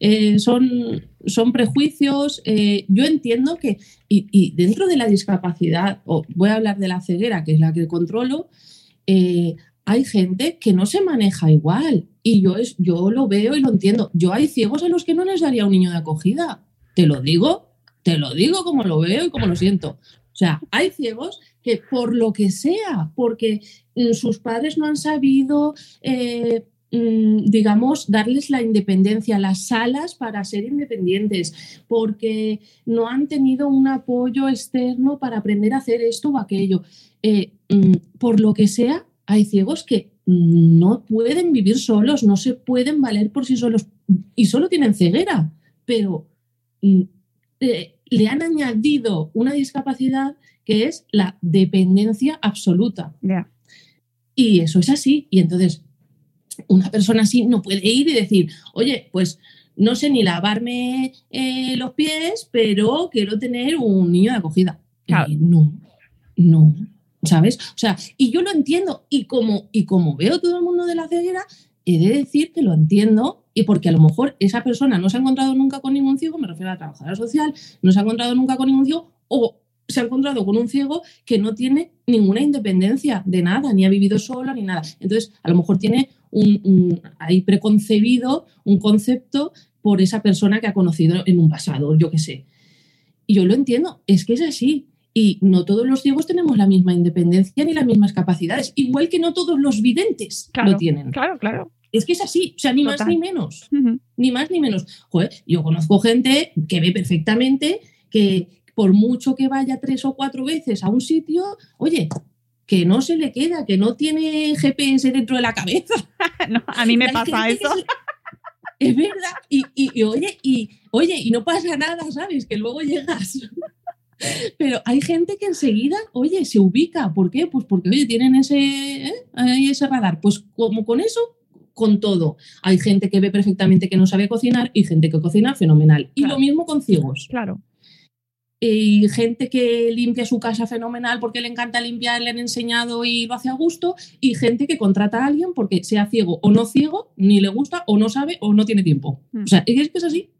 eh, son, son prejuicios. Eh, yo entiendo que, y, dentro de la discapacidad, o voy a hablar de la ceguera, que es la que controlo, eh, hay gente que no se maneja igual. Y yo, es, yo lo veo y lo entiendo. Yo hay ciegos a los que no les daría un niño de acogida. Te lo digo, te lo digo como lo veo y como lo siento. O sea, hay ciegos por lo que sea, porque mm, sus padres no han sabido Mm, digamos, darles la independencia, las salas para ser independientes, porque no han tenido un apoyo externo para aprender a hacer esto o aquello. Eh, mm, por lo que sea, hay ciegos que no pueden vivir solos, no se pueden valer por sí solos y solo tienen ceguera, pero eh, le han añadido una discapacidad que es la dependencia absoluta. Y eso es así. Y entonces, una persona así no puede ir y decir, oye, pues no sé ni lavarme eh, los pies, pero quiero tener un niño de acogida. Eh, no, no, ¿sabes? O sea, y yo lo entiendo y como, y como veo todo el mundo de la ceguera, he de decir que lo entiendo y porque a lo mejor esa persona no se ha encontrado nunca con ningún ciego, me refiero a la trabajadora social, no se ha encontrado nunca con ningún ciego o se ha encontrado con un ciego que no tiene ninguna independencia de nada, ni ha vivido sola ni nada. Entonces, a lo mejor tiene un, hay preconcebido un concepto por esa persona que ha conocido en un pasado, yo qué sé. Y yo lo entiendo, es que es así. Y no todos los ciegos tenemos la misma independencia ni las mismas capacidades, igual que no todos los videntes lo tienen. Claro, claro. Es que es así, o sea, ni más ni menos. Ni más ni menos. Joder, yo conozco gente que ve perfectamente que por mucho que vaya tres o cuatro veces a un sitio, oye, que no se le queda, que no tiene GPS dentro de la cabeza. a mí me pasa eso. Es verdad. Y, oye, y oye, y no pasa nada, ¿sabes? Que luego llegas. Pero hay gente que enseguida, oye, se ubica. ¿Por qué? Pues porque, oye, tienen ese, ¿eh? ese radar. Pues como con eso, con todo. Hay gente que ve perfectamente que no sabe cocinar y gente que cocina fenomenal. Y lo mismo con ciegos. Claro y gente que limpia su casa fenomenal porque le encanta limpiar, le han enseñado y lo hace a gusto, y gente que contrata a alguien porque sea ciego o no ciego, ni le gusta o no sabe o no tiene tiempo. Mm. O sea, es que es así.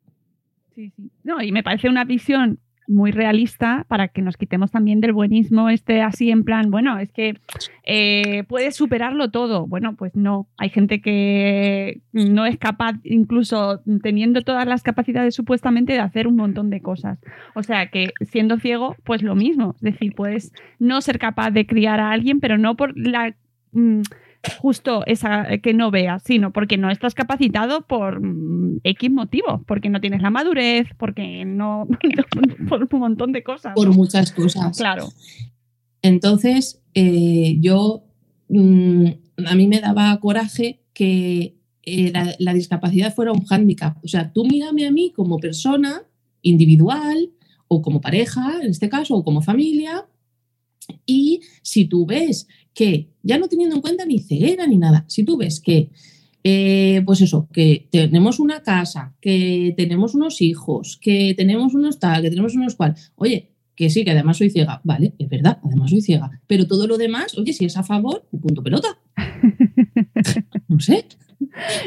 Sí, sí. No, y me parece una visión muy realista para que nos quitemos también del buenismo este así en plan, bueno, es que eh, puedes superarlo todo. Bueno, pues no, hay gente que no es capaz, incluso teniendo todas las capacidades supuestamente, de hacer un montón de cosas. O sea que siendo ciego, pues lo mismo. Es decir, puedes no ser capaz de criar a alguien, pero no por la... Mm, justo esa que no veas, sino porque no estás capacitado por mm, X motivo, porque no tienes la madurez, porque no, por un montón de cosas. Por muchas cosas. Claro. Entonces, eh, yo, mm, a mí me daba coraje que eh, la, discapacidad fuera un hándicap. O sea, tú mírame a mí como persona individual o como pareja, en este caso, o como familia, y si tú ves que, ya no teniendo en cuenta ni ceguera ni nada, si tú ves que, eh, pues eso, que tenemos una casa, que tenemos unos hijos, que tenemos unos tal, que tenemos unos cual, oye, que sí, que además soy ciega. Vale, es verdad, además soy ciega. Pero todo lo demás, oye, si es a favor, punto pelota. no sé.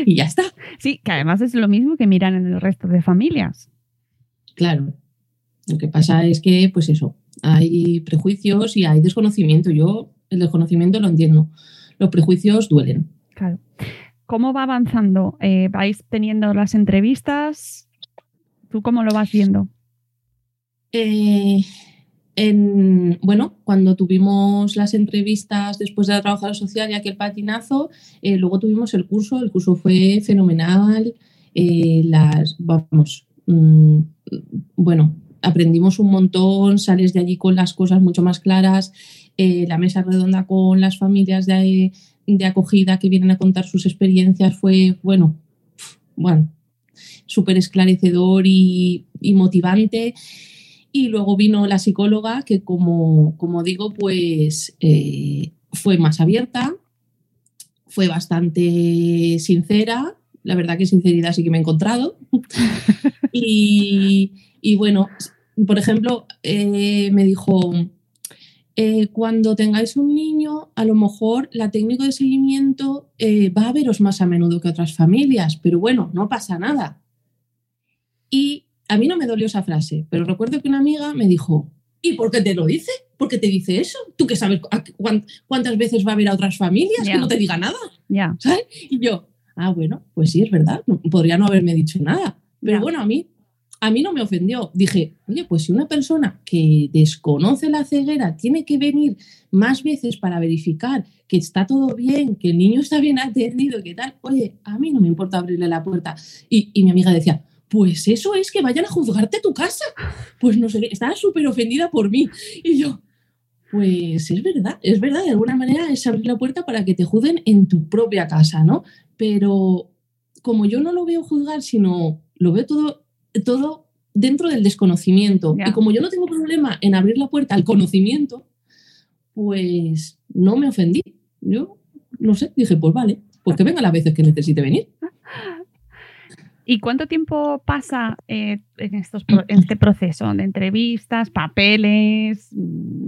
Y ya está. Sí, que además es lo mismo que miran en el resto de familias. Claro. Lo que pasa es que, pues eso, hay prejuicios y hay desconocimiento. Yo el desconocimiento lo entiendo. Los prejuicios duelen. Claro. ¿Cómo va avanzando? Eh, ¿Vais teniendo las entrevistas? ¿Tú cómo lo vas viendo? Eh, en, bueno, cuando tuvimos las entrevistas después de la trabajadora social y aquel patinazo, eh, luego tuvimos el curso, el curso fue fenomenal, las, vamos, mm, bueno, aprendimos un montón, sales de allí con las cosas mucho más claras, la mesa redonda con las familias de, de acogida que vienen a contar sus experiencias fue, bueno, bueno, súper esclarecedor y, motivante. Y luego vino la psicóloga que, como, como digo, pues eh, fue más abierta, fue bastante sincera. La verdad que sinceridad sí que me he encontrado. y, bueno, por ejemplo, eh, me dijo, eh, cuando tengáis un niño, a lo mejor la técnica de seguimiento va a veros más a menudo que otras familias, pero bueno, no pasa nada. Y a mí no me dolió esa frase, pero recuerdo que una amiga me dijo, ¿y por qué te lo dice? ¿Por qué te dice eso? ¿Tú que sabes cuántas veces va a haber a otras familias que no te diga nada? Ya. Y yo, ah, bueno, pues sí, es verdad, podría no haberme dicho nada. Pero bueno, a mí, a mí no me ofendió. Dije, oye, pues si una persona que desconoce la ceguera tiene que venir más veces para verificar que está todo bien, que el niño está bien atendido, que tal, oye, a mí no me importa abrirle la puerta. Y, mi amiga decía, pues eso es que vayan a juzgarte tu casa. Pues no sé, estaba súper ofendida por mí. Y yo, pues es verdad, es verdad, de alguna manera es abrir la puerta para que te juzguen en tu propia casa, ¿no? Pero como yo no lo veo juzgar, sino lo veo todo, todo dentro del desconocimiento. Y como yo no tengo problema en abrir la puerta al conocimiento, pues no me ofendí. Yo, no sé, dije, pues vale, pues que venga las veces que necesite venir. ¿Y cuánto tiempo pasa eh, en, estos, en este proceso de entrevistas, papeles? Mm,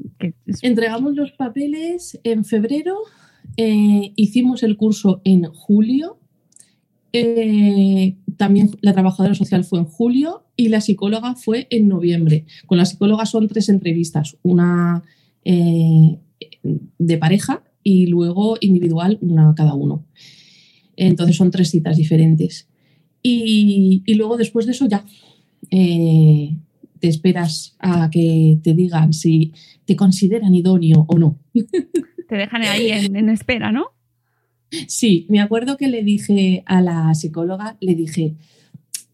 Entregamos los papeles en febrero, eh, hicimos el curso en julio, eh, también la trabajadora social fue en julio y la psicóloga fue en noviembre. Con la psicóloga son tres entrevistas, una de pareja y luego individual, una cada uno. Entonces son tres citas diferentes. Y, luego después de eso ya eh, te esperas a que te digan si te consideran idóneo o no. Te dejan ahí en, espera, ¿no? Sí, me acuerdo que le dije a la psicóloga, le dije,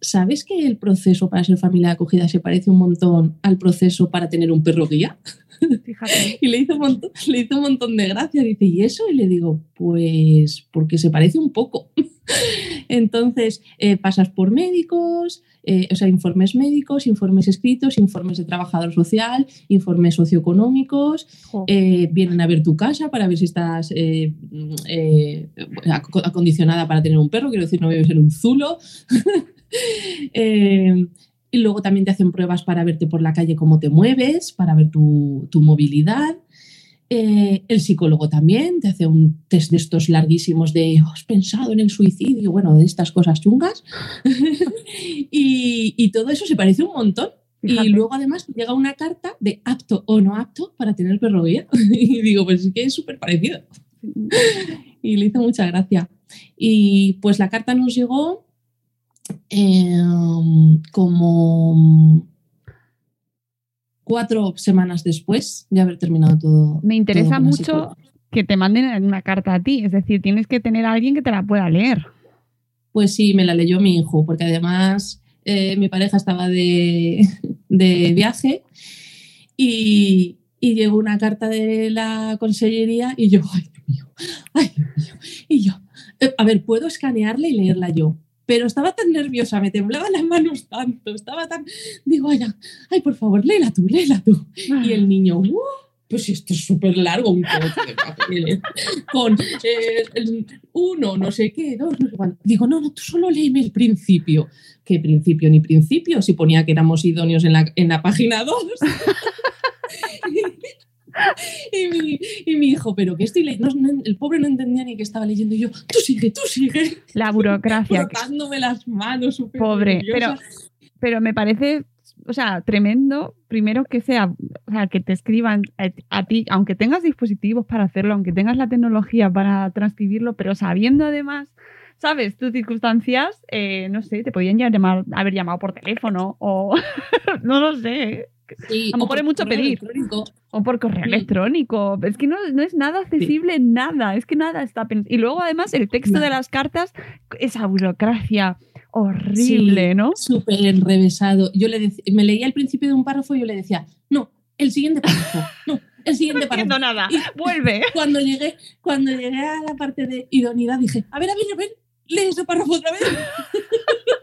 ¿sabes que el proceso para ser familia de acogida se parece un montón al proceso para tener un perro guía? Fíjate. y le hizo, un montón, le hizo un montón de gracia. Dice, ¿y eso? Y le digo, pues porque se parece un poco. Entonces, eh, pasas por médicos, eh, o sea, informes médicos, informes escritos, informes de trabajador social, informes socioeconómicos, eh, vienen a ver tu casa para ver si estás acondicionada para tener un perro, quiero decir, no vives en un zulo. y luego también te hacen pruebas para verte por la calle cómo te mueves, para ver tu, tu movilidad. Eh, el psicólogo también te hace un test de estos larguísimos de ¿has pensado en el suicidio? Bueno, de estas cosas chungas. y, todo eso se parece un montón. Y luego además llega una carta de apto o no apto para tener perro guía. y digo, pues es que es súper parecido. y le hizo mucha gracia. Y pues la carta nos llegó em, como cuatro semanas después de haber terminado todo. Me interesa mucho que te manden una carta a ti, es decir, tienes que tener a alguien que te la pueda leer. Pues sí, me la leyó mi hijo, porque además eh, mi pareja estaba de, viaje y, y, llegó una carta de la consellería y yo, ay Dios mío, ay Dios mío, y yo, eh, a ver, ¿puedo escanearla y leerla yo? Pero estaba tan nerviosa, me temblaban las manos tanto, estaba tan... Digo, ay, ay por favor, léela tú, léela tú. Y el niño, uh, pues esto es súper largo, un de con eh, uno, no sé qué, dos, no sé cuánto. Digo, no, no, tú solo léeme el principio. ¿Qué principio ni principio? Si ponía que éramos idóneos en la, en la página 2. y, mi, y mi hijo, pero que estoy leyendo, el pobre no entendía ni que estaba leyendo. Y yo, tú sigue, tú sigue. La burocracia. Frotándome las manos, súper Pobre, pero, pero me parece, o sea, tremendo, primero que sea, o sea, que te escriban a, a, ti, aunque tengas dispositivos para hacerlo, aunque tengas la tecnología para transcribirlo, pero sabiendo además ¿sabes? Tus circunstancias, eh, no sé, te podían llamar, haber llamado por teléfono o no lo sé. A lo mejor es mucho pedir. O por correo electrónico. Es que no, no es nada accesible, nada. Es que nada está Y luego, además, el texto de las cartas, esa burocracia horrible, ¿no? Súper enrevesado. Yo le me leía el principio de un párrafo y yo le decía, no, el siguiente párrafo, no, el siguiente no entiendo nada. Vuelve. Cuando llegué, cuando llegué a la parte de idoneidad dije, a ver, a ver, a ver, lee ese párrafo otra vez.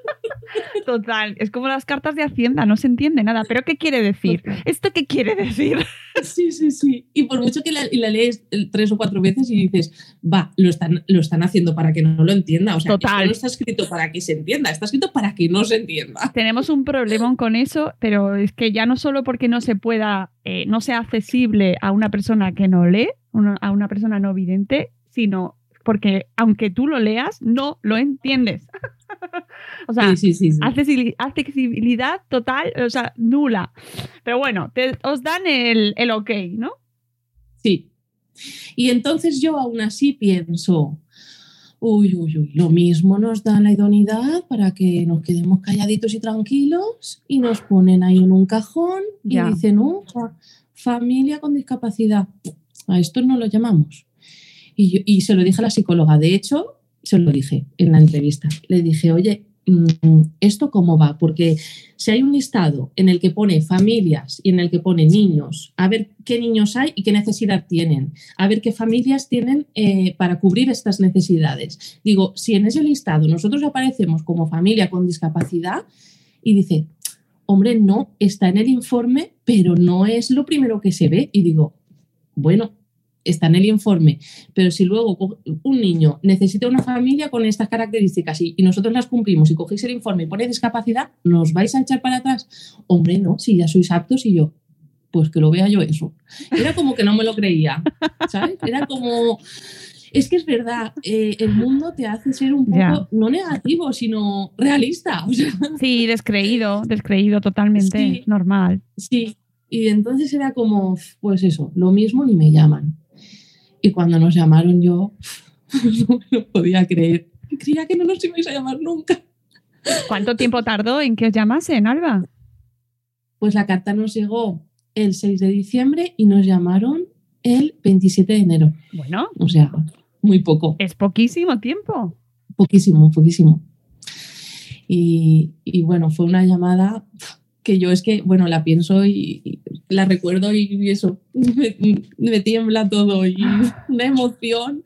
Total, es como las cartas de Hacienda, no se entiende nada. ¿Pero qué quiere decir? ¿Esto qué quiere decir? Sí, sí, sí. Y por mucho que la, lees tres o cuatro veces y dices, va, lo están, lo están haciendo para que no lo entienda. O sea, no está escrito para que se entienda, está escrito para que no se entienda. Tenemos un problema con eso, pero es que ya no solo porque no se pueda, eh, no sea accesible a una persona que no lee, a una persona no vidente, sino porque aunque tú lo leas, no lo entiendes. o sea, accesibilidad total, o sea, nula. Pero bueno, os dan el, el ok, ¿no? Sí. Y entonces yo aún así pienso, uy, uy, uy, lo mismo nos dan la idoneidad para que nos quedemos calladitos y tranquilos y nos ponen ahí en un cajón y dicen, familia con discapacidad. A esto no lo llamamos. Y, se lo dije a la psicóloga. De hecho, se lo dije en la entrevista. Le dije, oye, mm, ¿esto cómo va? Porque si hay un listado en el que pone familias y en el que pone niños, a ver qué niños hay y qué necesidad tienen, a ver qué familias tienen eh, para cubrir estas necesidades. Digo, si en ese listado nosotros aparecemos como familia con discapacidad y dice, hombre, no, está en el informe, pero no es lo primero que se ve. Y digo, bueno, está en el informe, pero si luego un niño necesita una familia con estas características y, nosotros las cumplimos y cogéis el informe y pone discapacidad, ¿nos vais a echar para atrás? Hombre, no, si ya sois aptos y yo, pues que lo vea yo eso. Era como que no me lo creía, ¿sabes? Era como... Es que es verdad, eh, el mundo te hace ser un poco, no negativo, sino realista. Sí, descreído, descreído totalmente, normal. Sí, y entonces era como, pues eso, lo mismo ni me llaman. Y cuando nos llamaron yo no me lo podía creer. Creía que no nos ibais a llamar nunca. ¿Cuánto tiempo tardó en que os llamasen, Alba? Pues la carta nos llegó el 6 de diciembre y nos llamaron el 27 de enero. Bueno. O sea, muy poco. Es poquísimo tiempo. Poquísimo, poquísimo. Y, y bueno, fue una llamada que yo es que, bueno, la pienso y, la recuerdo y, eso, me, tiembla todo y una emoción.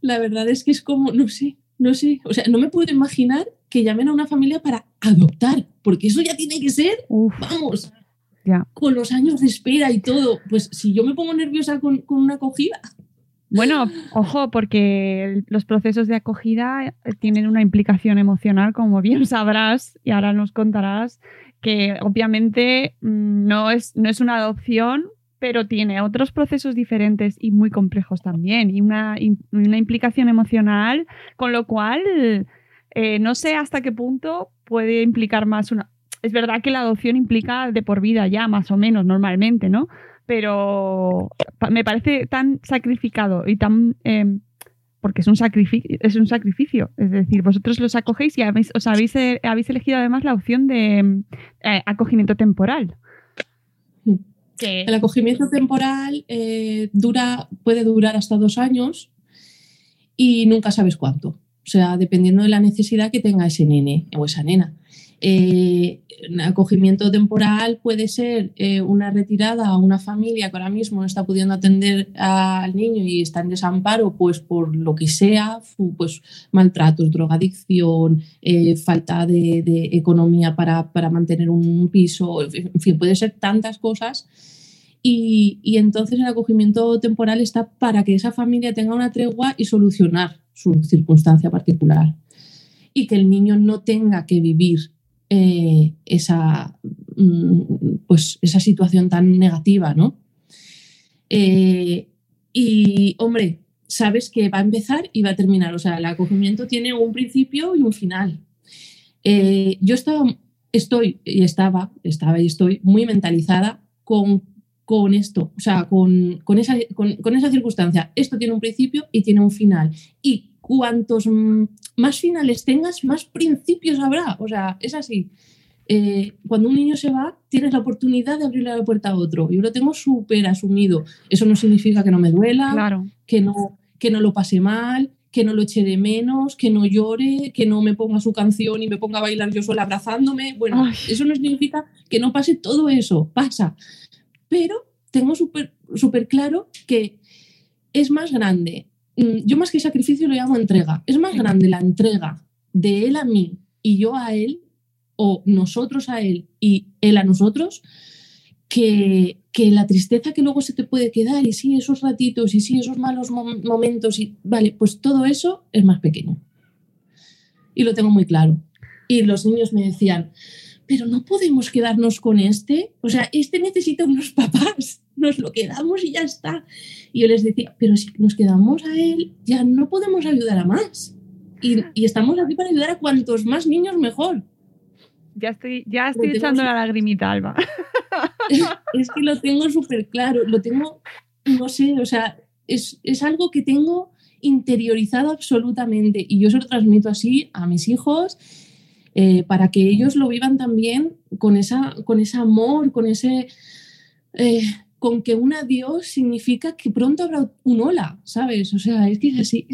La verdad es que es como, no sé, no sé, o sea, no me puedo imaginar que llamen a una familia para adoptar, porque eso ya tiene que ser, vamos, con los años de espera y todo. Pues si yo me pongo nerviosa con, con una acogida, bueno, ojo, porque los procesos de acogida eh, tienen una implicación emocional, como bien sabrás, y ahora nos contarás, que obviamente mm, no es, no es una adopción, pero tiene otros procesos diferentes y muy complejos también, y una, una implicación emocional, con lo cual eh, no sé hasta qué punto puede implicar más una... Es verdad que la adopción implica de por vida ya, más o menos, normalmente, ¿no? Pero me parece tan sacrificado y tan... Em, porque es un, sacrificio, es un sacrificio. Es decir, vosotros los acogéis y habéis, os habéis, eh, habéis elegido además la opción de em, eh, acogimiento temporal. El acogimiento temporal eh, dura, puede durar hasta dos años y nunca sabes cuánto. O sea, dependiendo de la necesidad que tenga ese nene o esa nena. Eh, acogimiento temporal puede ser eh, una retirada a una familia que ahora mismo no está pudiendo atender al niño y está en desamparo, pues por lo que sea, pues maltratos, drogadicción, eh, falta de, economía para, mantener un piso, en fin, puede ser tantas cosas. Y, y entonces el acogimiento temporal está para que esa familia tenga una tregua y solucionar su circunstancia particular y que el niño no tenga que vivir eh, esa, mm, pues esa situación tan negativa, ¿no? Eh, y, hombre, sabes que va a empezar y va a terminar. O sea, el acogimiento tiene un principio y un final. Eh, yo estaba, estoy y estaba, estaba y estoy muy mentalizada con, con esto, o sea, con, con esa, con, con, esa circunstancia. Esto tiene un principio y tiene un final. Y cuantos más finales tengas, más principios habrá. O sea, es así. Eh, cuando un niño se va, tienes la oportunidad de abrirle la puerta a otro. Yo lo tengo súper asumido. Eso no significa que no me duela, claro. que, no, que no lo pase mal, que no lo eche de menos, que no llore, que no me ponga su canción y me ponga a bailar yo sola abrazándome. Bueno, Ay. eso no significa que no pase todo eso, pasa. Pero tengo súper super claro que es más grande. Yo más que sacrificio lo llamo entrega. Es más grande la entrega de él a mí y yo a él o nosotros a él y él a nosotros, que, que, la tristeza que luego se te puede quedar y sí, esos ratitos y sí, esos malos mom momentos y vale, pues todo eso es más pequeño. Y lo tengo muy claro. Y los niños me decían, pero no podemos quedarnos con este, o sea, este necesita unos papás, nos lo quedamos y ya está. Y yo les decía, pero si nos quedamos a él, ya no podemos ayudar a más. Y, y estamos aquí para ayudar a cuantos más niños mejor. Ya estoy, ya estoy echando la lagrimita, Alba. es que lo tengo súper claro, lo tengo, no sé, o sea, es, es, algo que tengo interiorizado absolutamente y yo se lo transmito así a mis hijos eh, para que ellos lo vivan también con, esa, con ese amor, con ese... Eh, con que un adiós significa que pronto habrá un hola, ¿sabes? O sea, es que es así.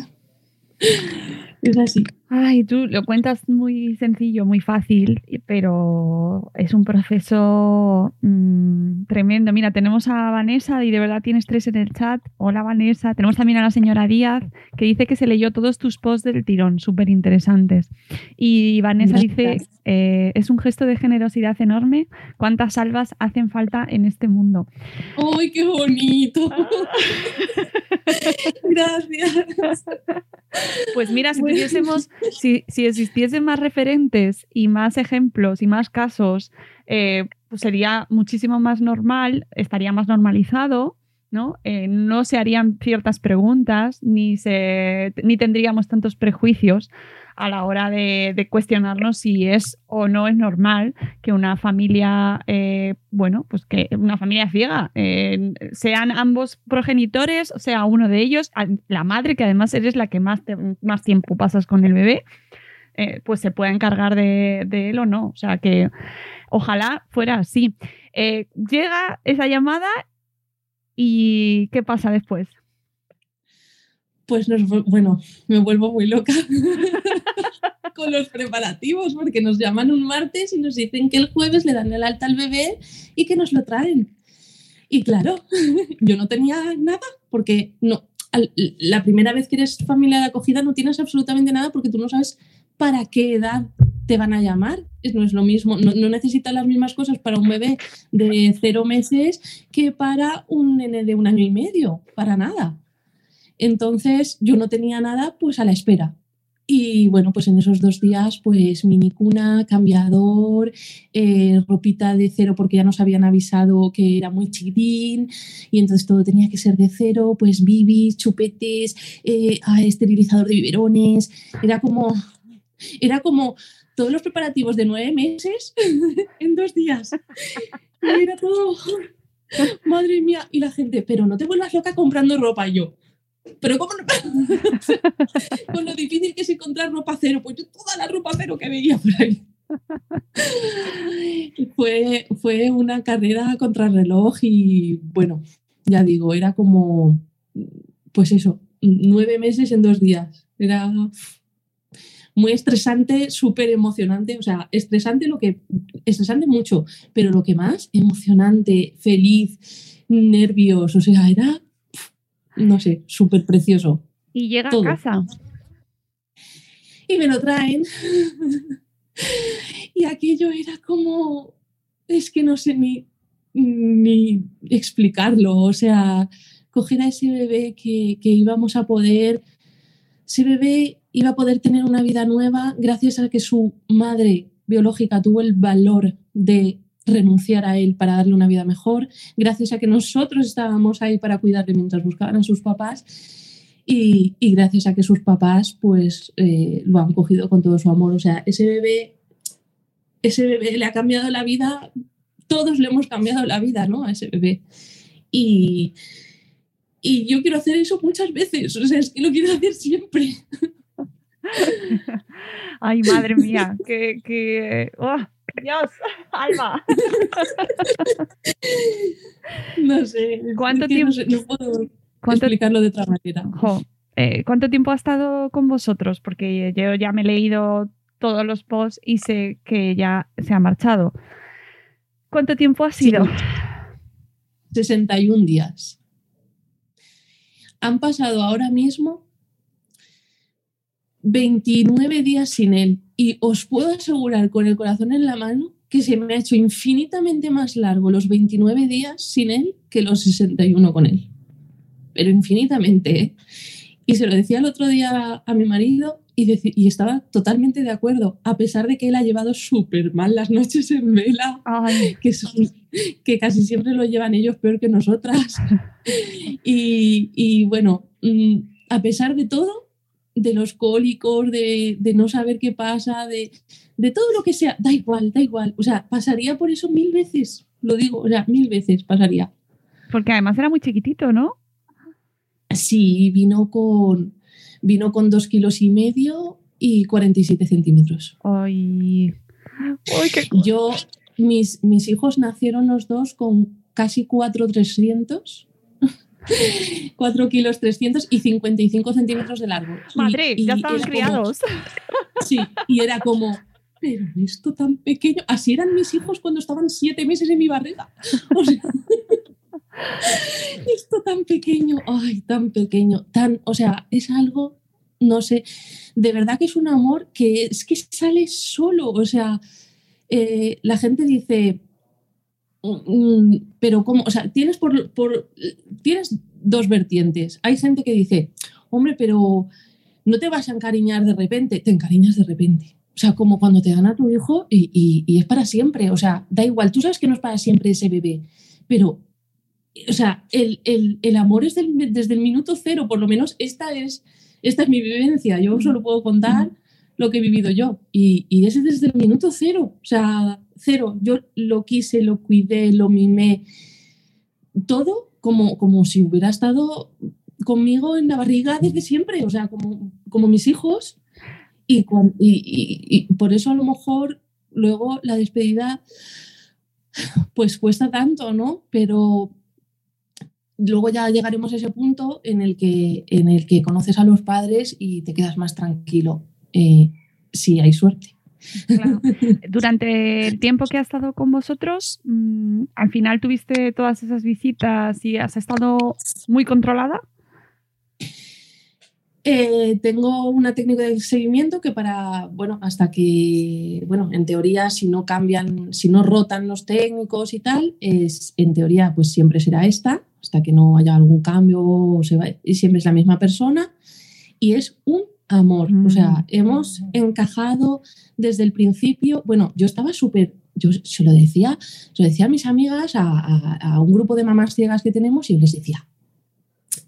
Es así. Ay, tú lo cuentas muy sencillo, muy fácil, pero es un proceso mmm, tremendo. Mira, tenemos a Vanessa y de verdad tienes tres en el chat. Hola Vanessa. Tenemos también a la señora Díaz que dice que se leyó todos tus posts del tirón, súper interesantes. Y Vanessa Gracias. dice, eh, es un gesto de generosidad enorme. ¿Cuántas almas hacen falta en este mundo? ¡Ay, qué bonito! Gracias. Pues mira, si tuviésemos, si, si, existiesen más referentes y más ejemplos y más casos, eh, pues sería muchísimo más normal, estaría más normalizado, ¿no? Eh, no se harían ciertas preguntas, ni, se, ni tendríamos tantos prejuicios a la hora de, de, cuestionarnos si es o no es normal que una familia, eh, bueno, pues que una familia ciega, eh, sean ambos progenitores, o sea, uno de ellos, la madre, que además eres la que más, te, más tiempo pasas con el bebé, pues se pueda encargar de, él o no. O sea, que ojalá fuera así. Llega esa llamada y ¿qué pasa después? pues nos, bueno, me vuelvo muy loca con los preparativos, porque nos llaman un martes y nos dicen que el jueves le dan el alta al bebé y que nos lo traen. Y claro, yo no tenía nada, porque no, la primera vez que eres familia de acogida no tienes absolutamente nada porque tú no sabes para qué edad te van a llamar. No es lo mismo, no, no necesitas las mismas cosas para un bebé de cero meses que para un nene de un año y medio, para nada. Entonces yo no tenía nada pues a la espera. Y bueno, pues en esos dos días, pues minicuna, cambiador, eh, ropita de cero porque ya nos habían avisado que era muy chiquitín y entonces todo tenía que ser de cero, pues bibis, chupetes, eh, esterilizador de biberones. Era como, era como todos los preparativos de nueve meses en dos días. Y era todo, madre mía, y la gente, pero no te vuelvas loca comprando ropa. Yo, pero ¿cómo no? Con lo difícil que es encontrar ropa cero, pues yo toda la ropa cero que veía por ahí. fue, fue una carrera contra reloj y bueno, ya digo, era como, pues eso, nueve meses en dos días. Era muy estresante, súper emocionante, o sea, estresante lo que, estresante mucho, pero lo que más, emocionante, feliz, nervios, o sea, era no sé, súper precioso. Y llega Todo. a casa. Y me lo traen. y aquello era como, es que no sé ni, ni explicarlo, o sea, coger a ese bebé que, que íbamos a poder, ese bebé iba a poder tener una vida nueva gracias a que su madre biológica tuvo el valor de renunciar a él para darle una vida mejor, gracias a que nosotros estábamos ahí para cuidarle mientras buscaban a sus papás y, y gracias a que sus papás pues eh, lo han cogido con todo su amor. O sea, ese bebé, ese bebé le ha cambiado la vida, todos le hemos cambiado la vida, ¿no? A ese bebé. Y, y yo quiero hacer eso muchas veces, o sea, es que lo quiero hacer siempre. Ay, madre mía, que... que... Oh, Dios, Alma. no sé. ¿Cuánto tiempo? No, sé, no puedo explicarlo de otra manera. Jo, eh, ¿Cuánto tiempo ha estado con vosotros? Porque yo ya me he leído todos los posts y sé que ya se ha marchado. ¿Cuánto tiempo ha sido? Sí. 61 días. Han pasado ahora mismo 29 días sin él y os puedo asegurar con el corazón en la mano que se me ha hecho infinitamente más largo los 29 días sin él que los 61 con él. Pero infinitamente. ¿eh? Y se lo decía el otro día a mi marido y, y, estaba totalmente de acuerdo, a pesar de que él ha llevado súper mal las noches en vela, que, son, que, casi siempre lo llevan ellos peor que nosotras. y, y, bueno, mm, a pesar de todo, de los cólicos, de, de no saber qué pasa, de, de, todo lo que sea, da igual, da igual. O sea, pasaría por eso mil veces, lo digo, o sea, mil veces pasaría. Porque además era muy chiquitito, ¿no? Sí, vino con, vino con dos kilos y medio y 47 centímetros. Ay, Ay qué Yo, mis, mis hijos nacieron los dos con casi 4,300. 4 kilos 300 y 55 centímetros de largo. Madre, y, ya estaban criados. Como, sí, y era como, pero esto tan pequeño. Así eran mis hijos cuando estaban siete meses en mi barriga. O sea, esto tan pequeño, ay, tan pequeño, tan, o sea, es algo, no sé, de verdad que es un amor que es que sale solo, o sea, eh, la gente dice, pero ¿cómo? O sea, tienes, por, tienes dos vertientes. Hay gente que dice, hombre, pero no te vas a encariñar de repente, te encariñas de repente. O sea, como cuando te dan a tu hijo y, y, y, es para siempre. O sea, da igual, tú sabes que no es para siempre ese bebé, pero, o sea, el, el, el amor es del, desde el minuto cero, por lo menos esta es, esta es mi vivencia. Yo solo puedo contar lo que he vivido yo y, y es desde el minuto cero. O sea, cero. Yo lo quise, lo cuidé, lo mimé, todo como, como si hubiera estado conmigo en la barriga desde siempre, o sea, como, como mis hijos. Y, y, y, por eso a lo mejor luego la despedida pues cuesta tanto, ¿no? Pero luego ya llegaremos a ese punto en el que, en el que conoces a los padres y te quedas más tranquilo, eh, si hay suerte. Claro. Durante el tiempo que ha estado con vosotros, mmm, al final tuviste todas esas visitas y has estado muy controlada. Eh, tengo una técnica de seguimiento que para, bueno, hasta que, bueno, en teoría si no cambian, si no rotan los técnicos y tal, es, en teoría pues siempre será esta, hasta que no haya algún cambio, o se va, y siempre es la misma persona y es un amor. O sea, hemos encajado desde el principio. Bueno, yo estaba súper. Yo se lo decía, se lo decía a mis amigas, a, a, a, un grupo de mamás ciegas que tenemos, y yo les decía.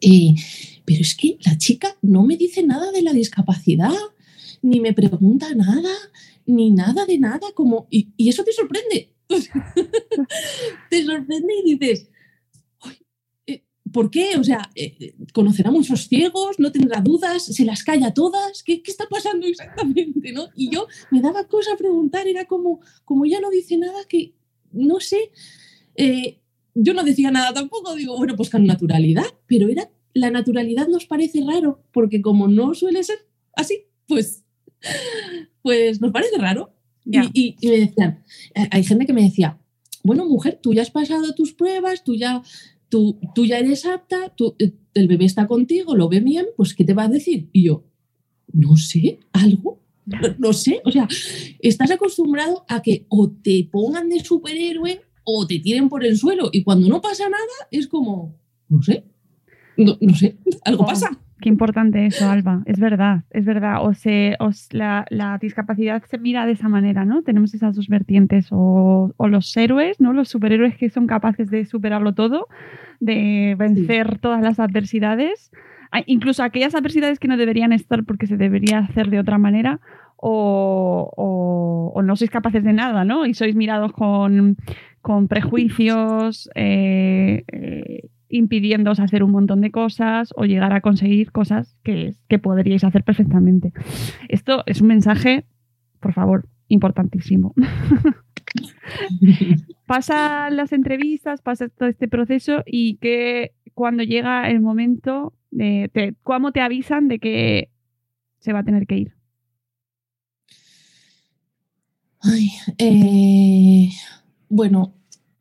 Eh, pero es que la chica no me dice nada de la discapacidad, ni me pregunta nada, ni nada de nada, como. Y, y eso te sorprende. te sorprende y dices, ¿Por qué? O sea, eh, ¿conocerá muchos ciegos? ¿No tendrá dudas? ¿Se las calla todas? ¿Qué, qué está pasando exactamente? ¿no? Y yo me daba cosa a preguntar, era como, como ella no dice nada, que no sé. Eh, yo no decía nada tampoco, digo, bueno, pues con naturalidad, pero era, la naturalidad nos parece raro, porque como no suele ser así, pues, pues nos parece raro. Yeah. Y, y, y me decían, eh, hay gente que me decía, bueno, mujer, tú ya has pasado tus pruebas, tú ya tú, tú ya eres apta, tú, el bebé está contigo, lo ve bien, pues ¿qué te va a decir? Y yo, no sé, algo, no, no, sé, o sea, estás acostumbrado a que o te pongan de superhéroe o te tiren por el suelo y cuando no pasa nada es como, no sé, no, no sé, algo pasa. Qué importante eso, Alba. Es verdad, es verdad. O, se, la, la, discapacidad se mira de esa manera, ¿no? Tenemos esas dos vertientes. O, o, los héroes, ¿no? Los superhéroes que son capaces de superarlo todo, de vencer todas las adversidades, incluso aquellas adversidades que no deberían estar porque se debería hacer de otra manera. O, o no sois capaces de nada, ¿no? Y sois mirados con, con prejuicios, eh, eh, impidiéndoos hacer un montón de cosas o llegar a conseguir cosas que, que podríais hacer perfectamente. Esto es un mensaje, por favor, importantísimo. pasa las entrevistas, pasa todo este proceso y que cuando llega el momento, de, ¿cómo te avisan de que se va a tener que ir? Eh, bueno,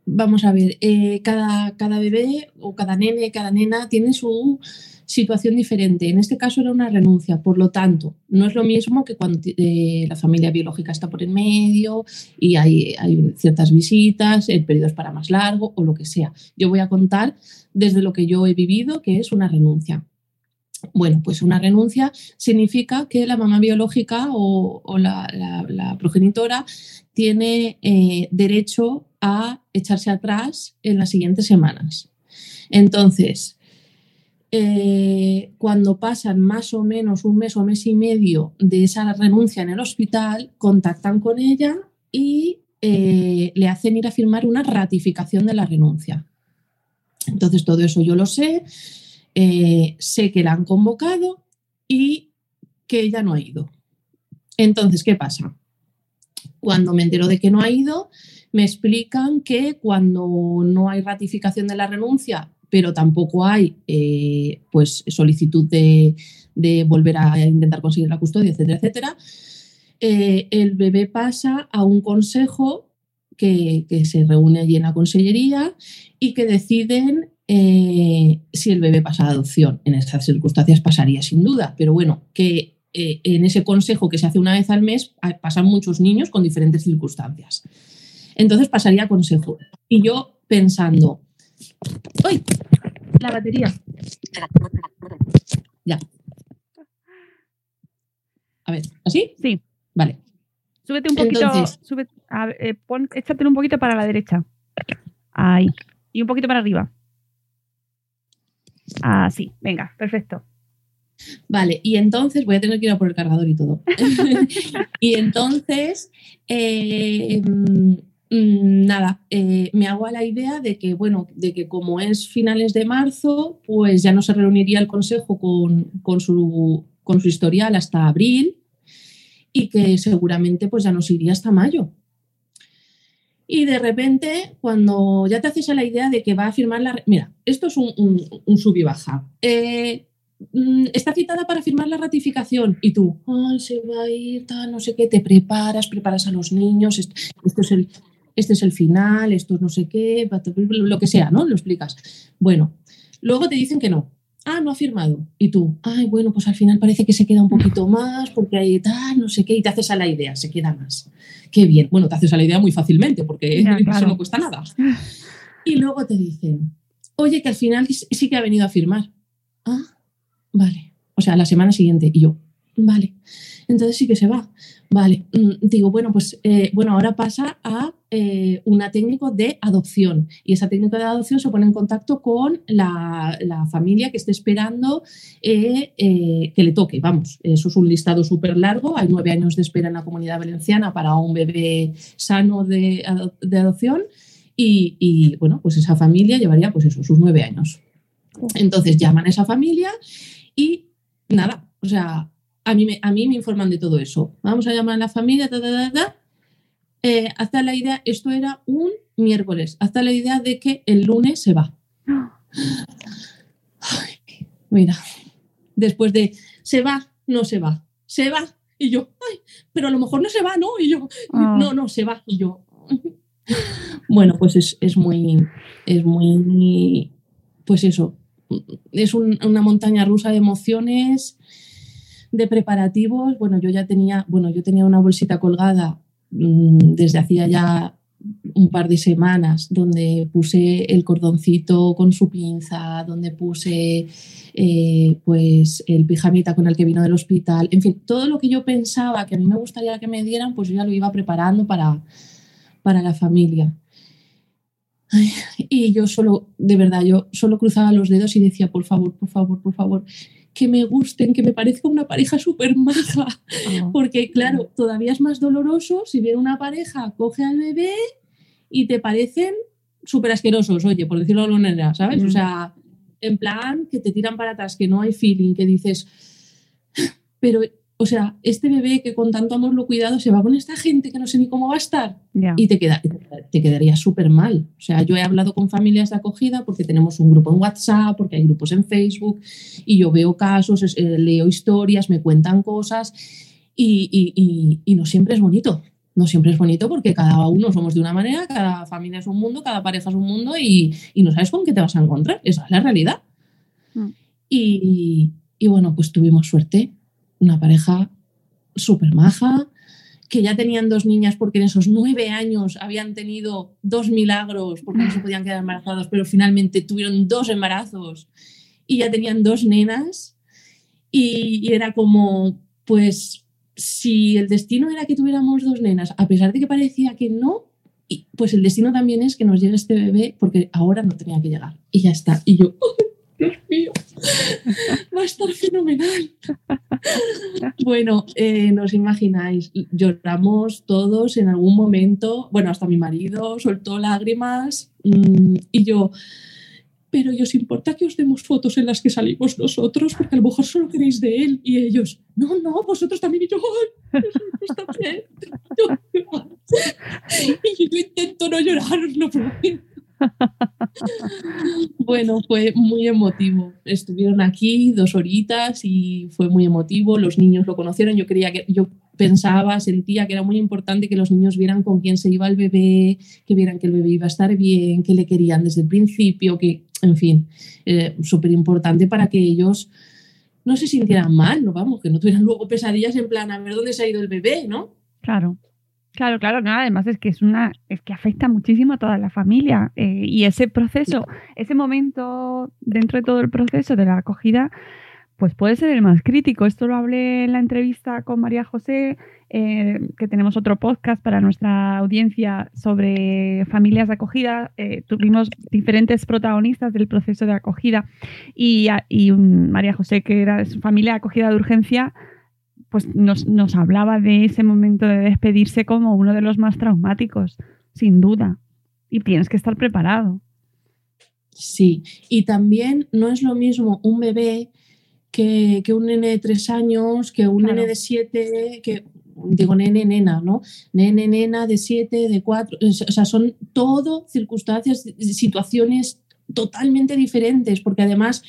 vamos a ver, eh, cada, cada bebé o cada nene, cada nena tiene su situación diferente. En este caso era una renuncia, por lo tanto, no es lo mismo que cuando eh, la familia biológica está por en medio y hay, hay, ciertas visitas, el periodo es para más largo o lo que sea. Yo voy a contar desde lo que yo he vivido, que es una renuncia. Bueno, pues una renuncia significa que la mamá biológica o, la, progenitora tiene eh, derecho a echarse atrás en las siguientes semanas. Entonces, eh, cuando pasan más o menos un mes o mes y medio de esa renuncia en el hospital, contactan con ella y eh, le hacen ir a firmar una ratificación de la renuncia. Entonces, todo eso yo lo sé, eh, sé que la han convocado y que ella no ha ido. Entonces, ¿qué pasa? Cuando me entero de que no ha ido, me explican que cuando no hay ratificación de la renuncia, pero tampoco hay eh, pues, solicitud de, volver a intentar conseguir la custodia, etcétera, etcétera, eh, el bebé pasa a un consejo que, se reúne allí en la consellería y que deciden eh, si el bebé pasa a adopción. En estas circunstancias pasaría sin duda, pero bueno, que en ese consejo que se hace una vez al mes pasan muchos niños con diferentes circunstancias. Entonces pasaría a consejo. Y yo pensando, ¡ay! La batería. Ya. A ver, ¿así? Sí. Vale. Súbete un poquito, eh, échatelo un poquito para la derecha. Ahí. Y un poquito para arriba. Así, venga, perfecto. Vale, y entonces voy a tener que ir a por el cargador y todo. y entonces, eh, nada, eh, me hago a la idea de que, bueno, de que como es finales de marzo, pues ya no se reuniría el Consejo con, su, con su historial hasta abril y que seguramente pues ya nos iría hasta mayo. Y de repente, cuando ya te haces a la idea de que va a firmar la... Mira, esto es un, un, sub y baja. Eh, mm, está citada para firmar la ratificación y tú, ay, se va a ir, tal, no sé qué, te preparas, preparas a los niños, esto es el, este es el final, esto es no sé qué, lo que sea, ¿no? Lo explicas. Bueno, luego te dicen que no. Ah, no ha firmado. Y tú, ay, bueno, pues al final parece que se queda un poquito más porque hay tal, no sé qué, y te haces a la idea, se queda más. Qué bien. Bueno, te haces a la idea muy fácilmente porque eso no cuesta nada. Y luego te dicen, oye, que al final sí que ha venido a firmar. Ah, vale. O sea, la semana siguiente. Y yo, vale. Entonces sí que se va. Vale. Mm, digo, bueno, pues eh, bueno, ahora pasa a eh, una técnico de adopción y esa técnico de adopción se pone en contacto con la, familia que esté esperando eh, que le toque. Vamos, eso es un listado súper largo. Hay nueve años de espera en la comunidad valenciana para un bebé sano de, adopción y, bueno, pues esa familia llevaría pues eso, sus nueve años. Entonces llaman a esa familia y nada, o sea, a mí me, a mí me informan de todo eso. Vamos a llamar a la familia, ta, ta, eh, hasta la idea, esto era un miércoles, hasta la idea de que el lunes se va. mira, después de se va, no se va, se va. Y yo, ay, pero a lo mejor no se va, ¿no? Y yo, ah. no, no, se va. Y yo, bueno, pues es, muy, es muy, pues eso, es una montaña rusa de emociones, de preparativos. Bueno, yo ya tenía, bueno, yo tenía una bolsita colgada Mm, desde hacía ya un par de semanas, donde puse el cordoncito con su pinza, donde puse eh, pues el pijamita con el que vino del hospital, en fin, todo lo que yo pensaba que a mí me gustaría que me dieran, pues yo ya lo iba preparando para, para la familia. y yo solo, de verdad, yo solo cruzaba los dedos y decía, por favor, por favor, por favor, que me gusten, que me parezca una pareja súper maja. Porque, claro, todavía es más doloroso si viene una pareja, coge al bebé y te parecen súper asquerosos, oye, por decirlo de alguna manera, ¿sabes? O sea, en plan que te tiran para atrás, que no hay feeling, que dices, pero o sea, este bebé que con tanto amor lo cuidado se va con esta gente que no sé ni cómo va a estar y te, queda, te quedaría súper mal. O sea, yo he hablado con familias de acogida porque tenemos un grupo en WhatsApp, porque hay grupos en Facebook y yo veo casos, eh, leo historias, me cuentan cosas y, y, no siempre es bonito. No siempre es bonito porque cada uno somos de una manera, cada familia es un mundo, cada pareja es un mundo y, no sabes con qué te vas a encontrar. Esa es la realidad. Mm. Y bueno, pues tuvimos suerte una pareja súper maja, que ya tenían dos niñas porque en esos nueve años habían tenido dos milagros porque no se podían quedar embarazados, pero finalmente tuvieron dos embarazos y ya tenían dos nenas. Y, era como, pues, si el destino era que tuviéramos dos nenas, a pesar de que parecía que no, pues el destino también es que nos llegue este bebé porque ahora no tenía que llegar. Y ya está. Y yo, Dios mío, va a estar fenomenal. Bueno, eh, nos imagináis, lloramos todos en algún momento, bueno, hasta mi marido soltó lágrimas mm, y yo, pero ¿y os importa que os demos fotos en las que salimos nosotros? Porque a lo mejor solo queréis de él y ellos, no, no, vosotros también y yo, ¡ay! Intento no llorar, os lo prometo. bueno, fue muy emotivo. Estuvieron aquí dos horitas y fue muy emotivo. Los niños lo conocieron. Yo creía que yo pensaba, sentía que era muy importante que los niños vieran con quién se iba el bebé, que vieran que el bebé iba a estar bien, que le querían desde el principio, que, en fin, eh, súper importante para que ellos no se sintieran mal, no vamos, que no tuvieran luego pesadillas en plan a ver dónde se ha ido el bebé, ¿no? Claro. Claro, claro, no, además es que es una, es que afecta muchísimo a toda la familia eh, y ese proceso, ese momento dentro de todo el proceso de la acogida, pues puede ser el más crítico. Esto lo hablé en la entrevista con María José, eh, que tenemos otro podcast para nuestra audiencia sobre familias de acogida. Eh, tuvimos diferentes protagonistas del proceso de acogida y, y María José, que era su familia de acogida de urgencia, pues nos, nos hablaba de ese momento de despedirse como uno de los más traumáticos, sin duda. Y tienes que estar preparado. Sí, y también no es lo mismo un bebé que, un nene de tres años, que un nene de siete, que digo nene, nena, ¿no? Nene, nena de siete, de cuatro, o sea, son todo circunstancias, situaciones totalmente diferentes, porque además,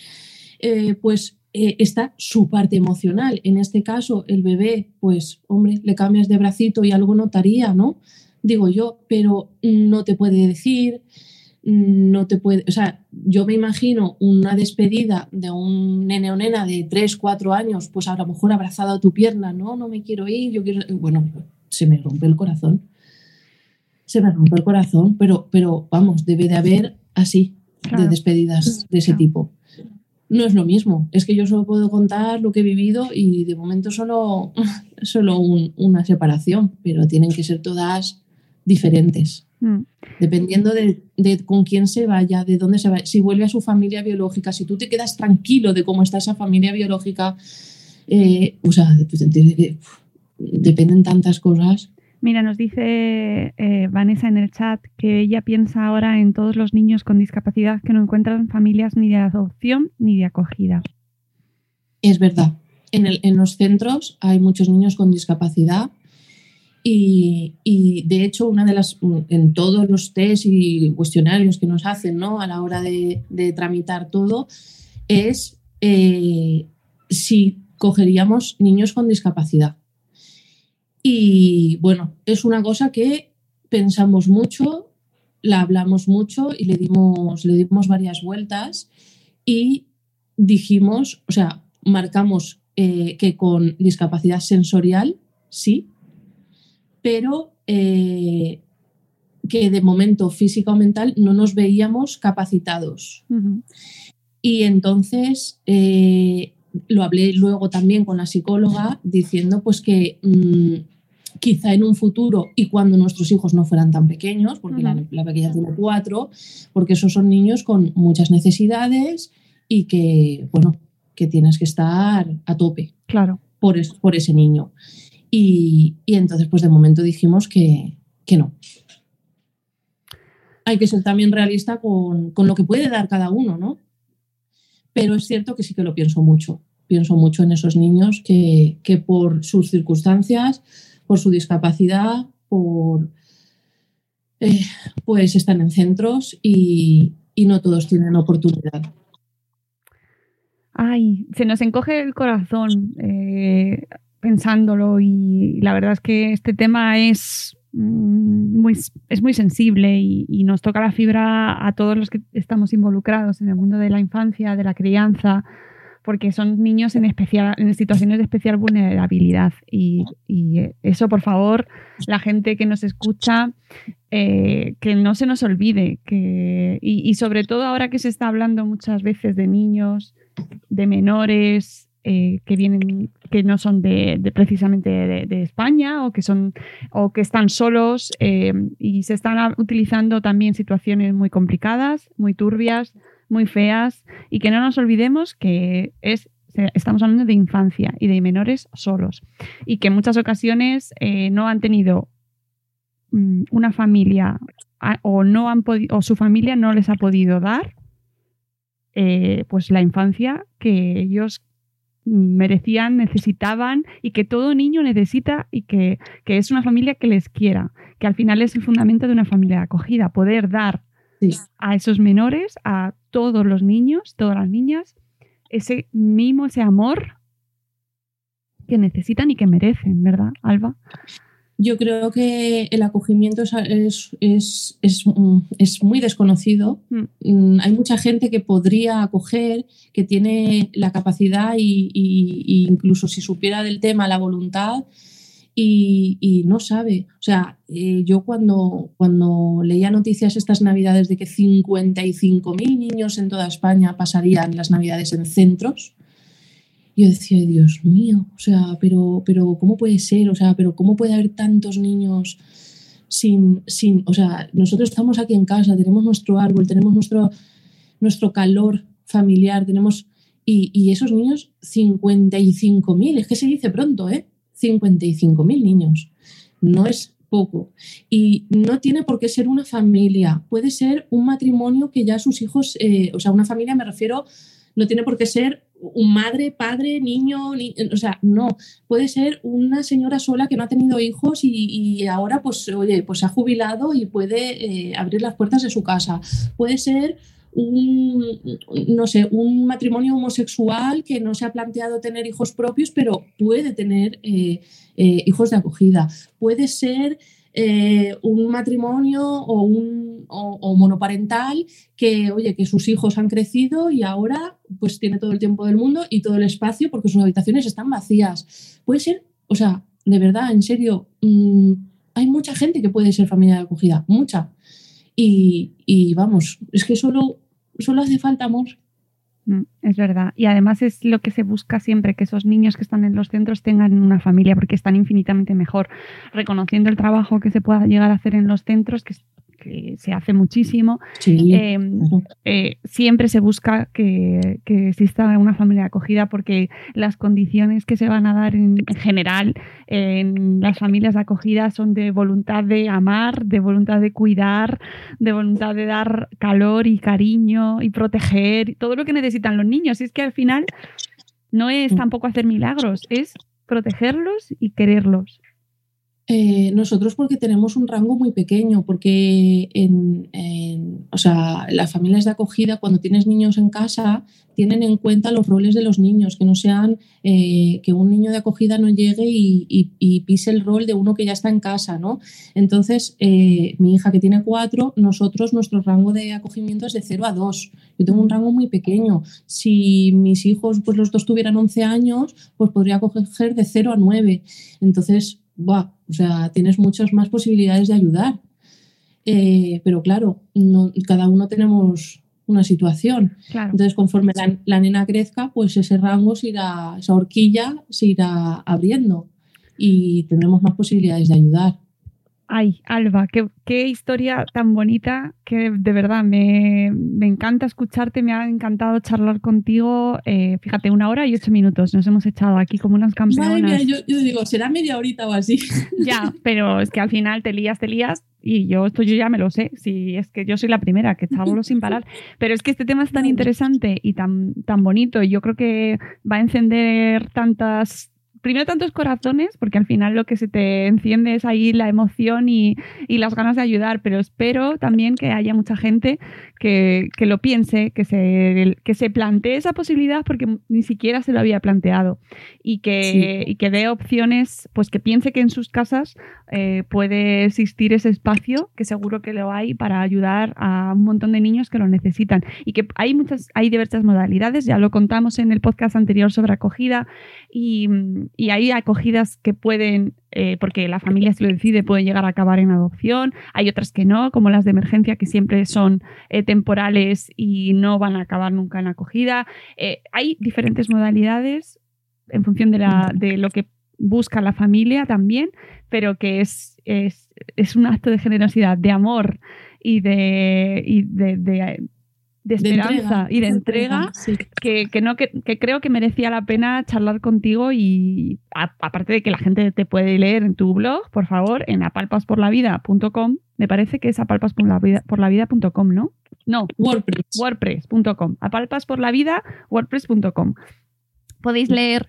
eh, pues eh, está su parte emocional. En este caso, el bebé, pues, hombre, le cambias de bracito y algo notaría, ¿no? Digo yo, pero no te puede decir, no te puede, o sea, yo me imagino una despedida de un nene o nena de 3, 4 años, pues a lo mejor abrazado a tu pierna, no, no me quiero ir, yo quiero, bueno, se me rompe el corazón, se me rompe el corazón, pero, pero vamos, debe de haber así, de despedidas de ese tipo no es lo mismo. Es que yo solo puedo contar lo que he vivido y de momento solo, solo una separación, pero tienen que ser todas diferentes. Mm. Dependiendo de, con quién se vaya, de dónde se va, si vuelve a su familia biológica, si tú te quedas tranquilo de cómo está esa familia biológica, eh, o sea, dependen tantas cosas. Mira, nos dice eh, Vanessa en el chat que ella piensa ahora en todos los niños con discapacidad que no encuentran familias ni de adopción ni de acogida. Es verdad. En, los centros hay muchos niños con discapacidad y, de hecho una de las en todos los test y cuestionarios que nos hacen ¿no? a la hora de, tramitar todo es eh, si cogeríamos niños con discapacidad. Y bueno, es una cosa que pensamos mucho, la hablamos mucho y le dimos, le dimos varias vueltas y dijimos, o sea, marcamos eh, que con discapacidad sensorial, sí, pero eh, que de momento física o mental no nos veíamos capacitados. Y entonces eh, lo hablé luego también con la psicóloga diciendo pues que mm, quizá en un futuro y cuando nuestros hijos no fueran tan pequeños, porque la, la, pequeña tiene cuatro, porque esos son niños con muchas necesidades y que, bueno, que tienes que estar a tope. Claro. Por, por ese niño. Y, y, entonces, pues de momento dijimos que, que no. Hay que ser también realista con, con lo que puede dar cada uno, ¿no? Pero es cierto que sí que lo pienso mucho. Pienso mucho en esos niños que, que por sus circunstancias, por su discapacidad, por eh, pues están en centros y, no todos tienen oportunidad. Ay, se nos encoge el corazón eh, pensándolo y la verdad es que este tema es mm, muy, es muy sensible y, nos toca la fibra a todos los que estamos involucrados en el mundo de la infancia, de la crianza, porque son niños en, especial, en situaciones de especial vulnerabilidad. Y, eso, por favor, la gente que nos escucha, eh, que no se nos olvide. Que, y, sobre todo ahora que se está hablando muchas veces de niños, de menores. Eh, que vienen que no son de, precisamente de, de, España o que son o que están solos eh, y se están utilizando también situaciones muy complicadas muy turbias muy feas y que no nos olvidemos que es estamos hablando de infancia y de menores solos y que en muchas ocasiones eh, no han tenido mm, una familia o no han o su familia no les ha podido dar eh, pues la infancia que ellos merecían, necesitaban y que todo niño necesita y que, que, es una familia que les quiera, que al final es el fundamento de una familia acogida, poder dar sí. a esos menores, a todos los niños, todas las niñas, ese mimo, ese amor que necesitan y que merecen, ¿verdad, Alba? Yo creo que el acogimiento es, es, es, es, es muy desconocido. Mm. Hay mucha gente que podría acoger, que tiene la capacidad y incluso si supiera del tema, la voluntad, y, no sabe. O sea, eh, yo cuando, cuando leía noticias estas navidades de que 55.000 niños en toda España pasarían las navidades en centros, yo decía, Dios mío, o sea, pero, pero ¿cómo puede ser? O sea, pero ¿cómo puede haber tantos niños sin, sin, o sea, nosotros estamos aquí en casa, tenemos nuestro árbol, tenemos nuestro, nuestro calor familiar, tenemos, y, y esos niños, 55.000, es que se dice pronto, ¿eh? 55.000 niños, no es poco. Y no tiene por qué ser una familia, puede ser un matrimonio que ya sus hijos, eh, o sea, una familia me refiero, no tiene por qué ser un madre, padre, niño, ni, o sea, no, puede ser una señora sola que no ha tenido hijos y, ahora pues, oye, pues se ha jubilado y puede eh, abrir las puertas de su casa. Puede ser un, no sé, un matrimonio homosexual que no se ha planteado tener hijos propios, pero puede tener eh, eh, hijos de acogida. Puede ser eh, un matrimonio o, un, o, monoparental que, oye, que sus hijos han crecido y ahora pues tiene todo el tiempo del mundo y todo el espacio porque sus habitaciones están vacías. Puede ser, o sea, de verdad, en serio, mmm, hay mucha gente que puede ser familia de acogida, mucha. Y, y vamos, es que solo, solo hace falta amor. Mm, es verdad. Y además es lo que se busca siempre, que esos niños que están en los centros tengan una familia, porque están infinitamente mejor. Reconociendo el trabajo que se pueda llegar a hacer en los centros, que, que se hace muchísimo, sí, eh, eh, siempre se busca que, que, exista una familia acogida, porque las condiciones que se van a dar en, en general en las familias de acogida son de voluntad de amar, de voluntad de cuidar, de voluntad de dar calor y cariño y proteger, todo lo que necesitan los niños. Y es que al final no es tampoco hacer milagros, es protegerlos y quererlos. Eh, nosotros porque tenemos un rango muy pequeño, porque en, o sea, las familias de acogida, cuando tienes niños en casa, tienen en cuenta los roles de los niños, que no sean eh, que un niño de acogida no llegue y, pise el rol de uno que ya está en casa, ¿no? Entonces, eh, mi hija que tiene cuatro, nosotros, nuestro rango de acogimiento es de 0 a 2. Yo tengo un rango muy pequeño. Si mis hijos, pues los dos tuvieran 11 años, pues podría acoger de 0 a 9. Entonces, Buah, o sea, tienes muchas más posibilidades de ayudar. Eh, pero claro, no, cada uno tenemos una situación. Entonces, conforme la, nena crezca, pues ese rango se irá, esa horquilla se irá abriendo y tendremos más posibilidades de ayudar. Ay, Alba, qué, historia tan bonita que de verdad me, encanta escucharte, me ha encantado charlar contigo. Eh, fíjate, una hora y ocho minutos nos hemos echado aquí como unas campeonas. yo, digo, será media horita o así. Ya, pero es que al final te lías, te lías y yo esto yo ya me lo sé, si es que yo soy la primera que chabolo sin parar, pero es que este tema es tan interesante y tan, tan bonito y yo creo que va a encender tantas primero tantos corazones, porque al final lo que se te enciende es ahí la emoción y, las ganas de ayudar, pero espero también que haya mucha gente que, lo piense, que se, que se plantee esa posibilidad porque ni siquiera se lo había planteado. Y que, que dé opciones, pues que piense que en sus casas eh, puede existir ese espacio, que seguro que lo hay, para ayudar a un montón de niños que lo necesitan. Y que hay muchas, hay diversas modalidades, ya lo contamos en el podcast anterior sobre acogida y y hay acogidas que pueden, eh, porque la familia si lo decide, pueden llegar a acabar en adopción. Hay otras que no, como las de emergencia, que siempre son eh, temporales y no van a acabar nunca en acogida. Eh, hay diferentes modalidades en función de, la, de lo que busca la familia también, pero que es, es, es un acto de generosidad, de amor y de, y de esperanza y de entrega, que, no, que, creo que merecía la pena charlar contigo y aparte de que la gente te puede leer en tu blog, por favor, en apalpasporlavida.com, me parece que es apalpasporlavida.com, ¿no? No, WordPress. WordPress.com. Apalpasporlavida, WordPress.com. Podéis leer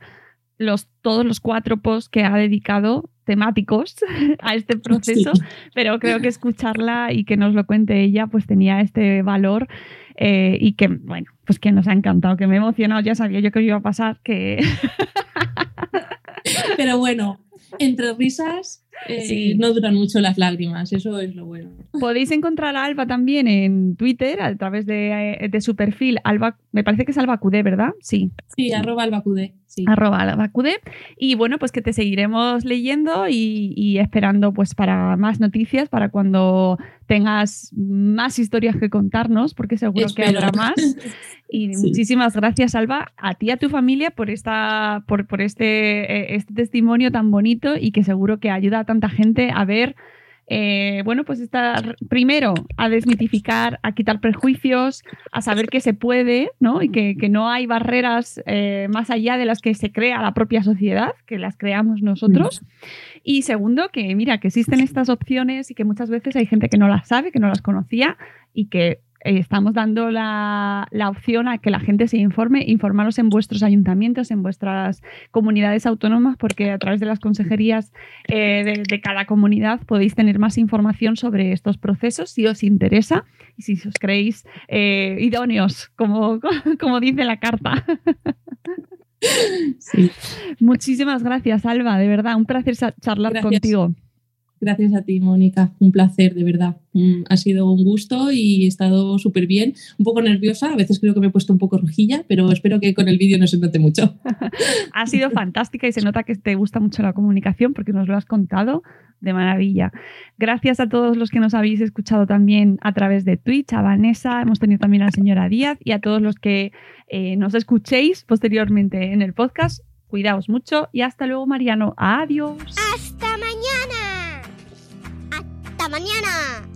los, todos los cuatro posts que ha dedicado temáticos a este proceso, pero creo que escucharla y que nos lo cuente ella, pues tenía este valor eh, y que, bueno, pues que nos ha encantado, que me he emocionado, ya sabía yo que iba a pasar, que... Pero bueno, entre risas eh, no duran mucho las lágrimas, eso es lo bueno. Podéis encontrar a Alba también en Twitter a través de, eh, su perfil, Alba, me parece que es Alba Cudé, ¿verdad? Sí. Sí, arroba Alba Cudé. Sí. Arroba. Y bueno, pues que te seguiremos leyendo y, esperando pues para más noticias, para cuando tengas más historias que contarnos, porque seguro que habrá más. Y muchísimas gracias, Alba, a ti y a tu familia por esta, por, por este, eh, este testimonio tan bonito y que seguro que ayuda a tanta gente a ver. Eh, bueno, pues estar primero a desmitificar, a quitar prejuicios, a saber que se puede, ¿no? Y que, no hay barreras eh, más allá de las que se crea la propia sociedad, que las creamos nosotros. Y segundo, que mira, que existen estas opciones y que muchas veces hay gente que no las sabe, que no las conocía y que estamos dando la, opción a que la gente se informe, informaros en vuestros ayuntamientos, en vuestras comunidades autónomas, porque a través de las consejerías eh, de, cada comunidad podéis tener más información sobre estos procesos si os interesa y si os creéis eh, idóneos, como, como dice la carta. Muchísimas gracias, Alba, de verdad, un placer charlar contigo. Gracias a ti, Mónica. Un placer, de verdad. Mm, ha sido un gusto y he estado súper bien. Un poco nerviosa, a veces creo que me he puesto un poco rojilla, pero espero que con el vídeo no se note mucho. ha sido fantástica y se nota que te gusta mucho la comunicación porque nos lo has contado de maravilla. Gracias a todos los que nos habéis escuchado también a través de Twitch, a Vanessa, hemos tenido también a la señora Díaz y a todos los que eh, nos escuchéis posteriormente en el podcast. Cuidaos mucho y hasta luego, Mariano. Adiós. Hasta mañana. 怎么念呢？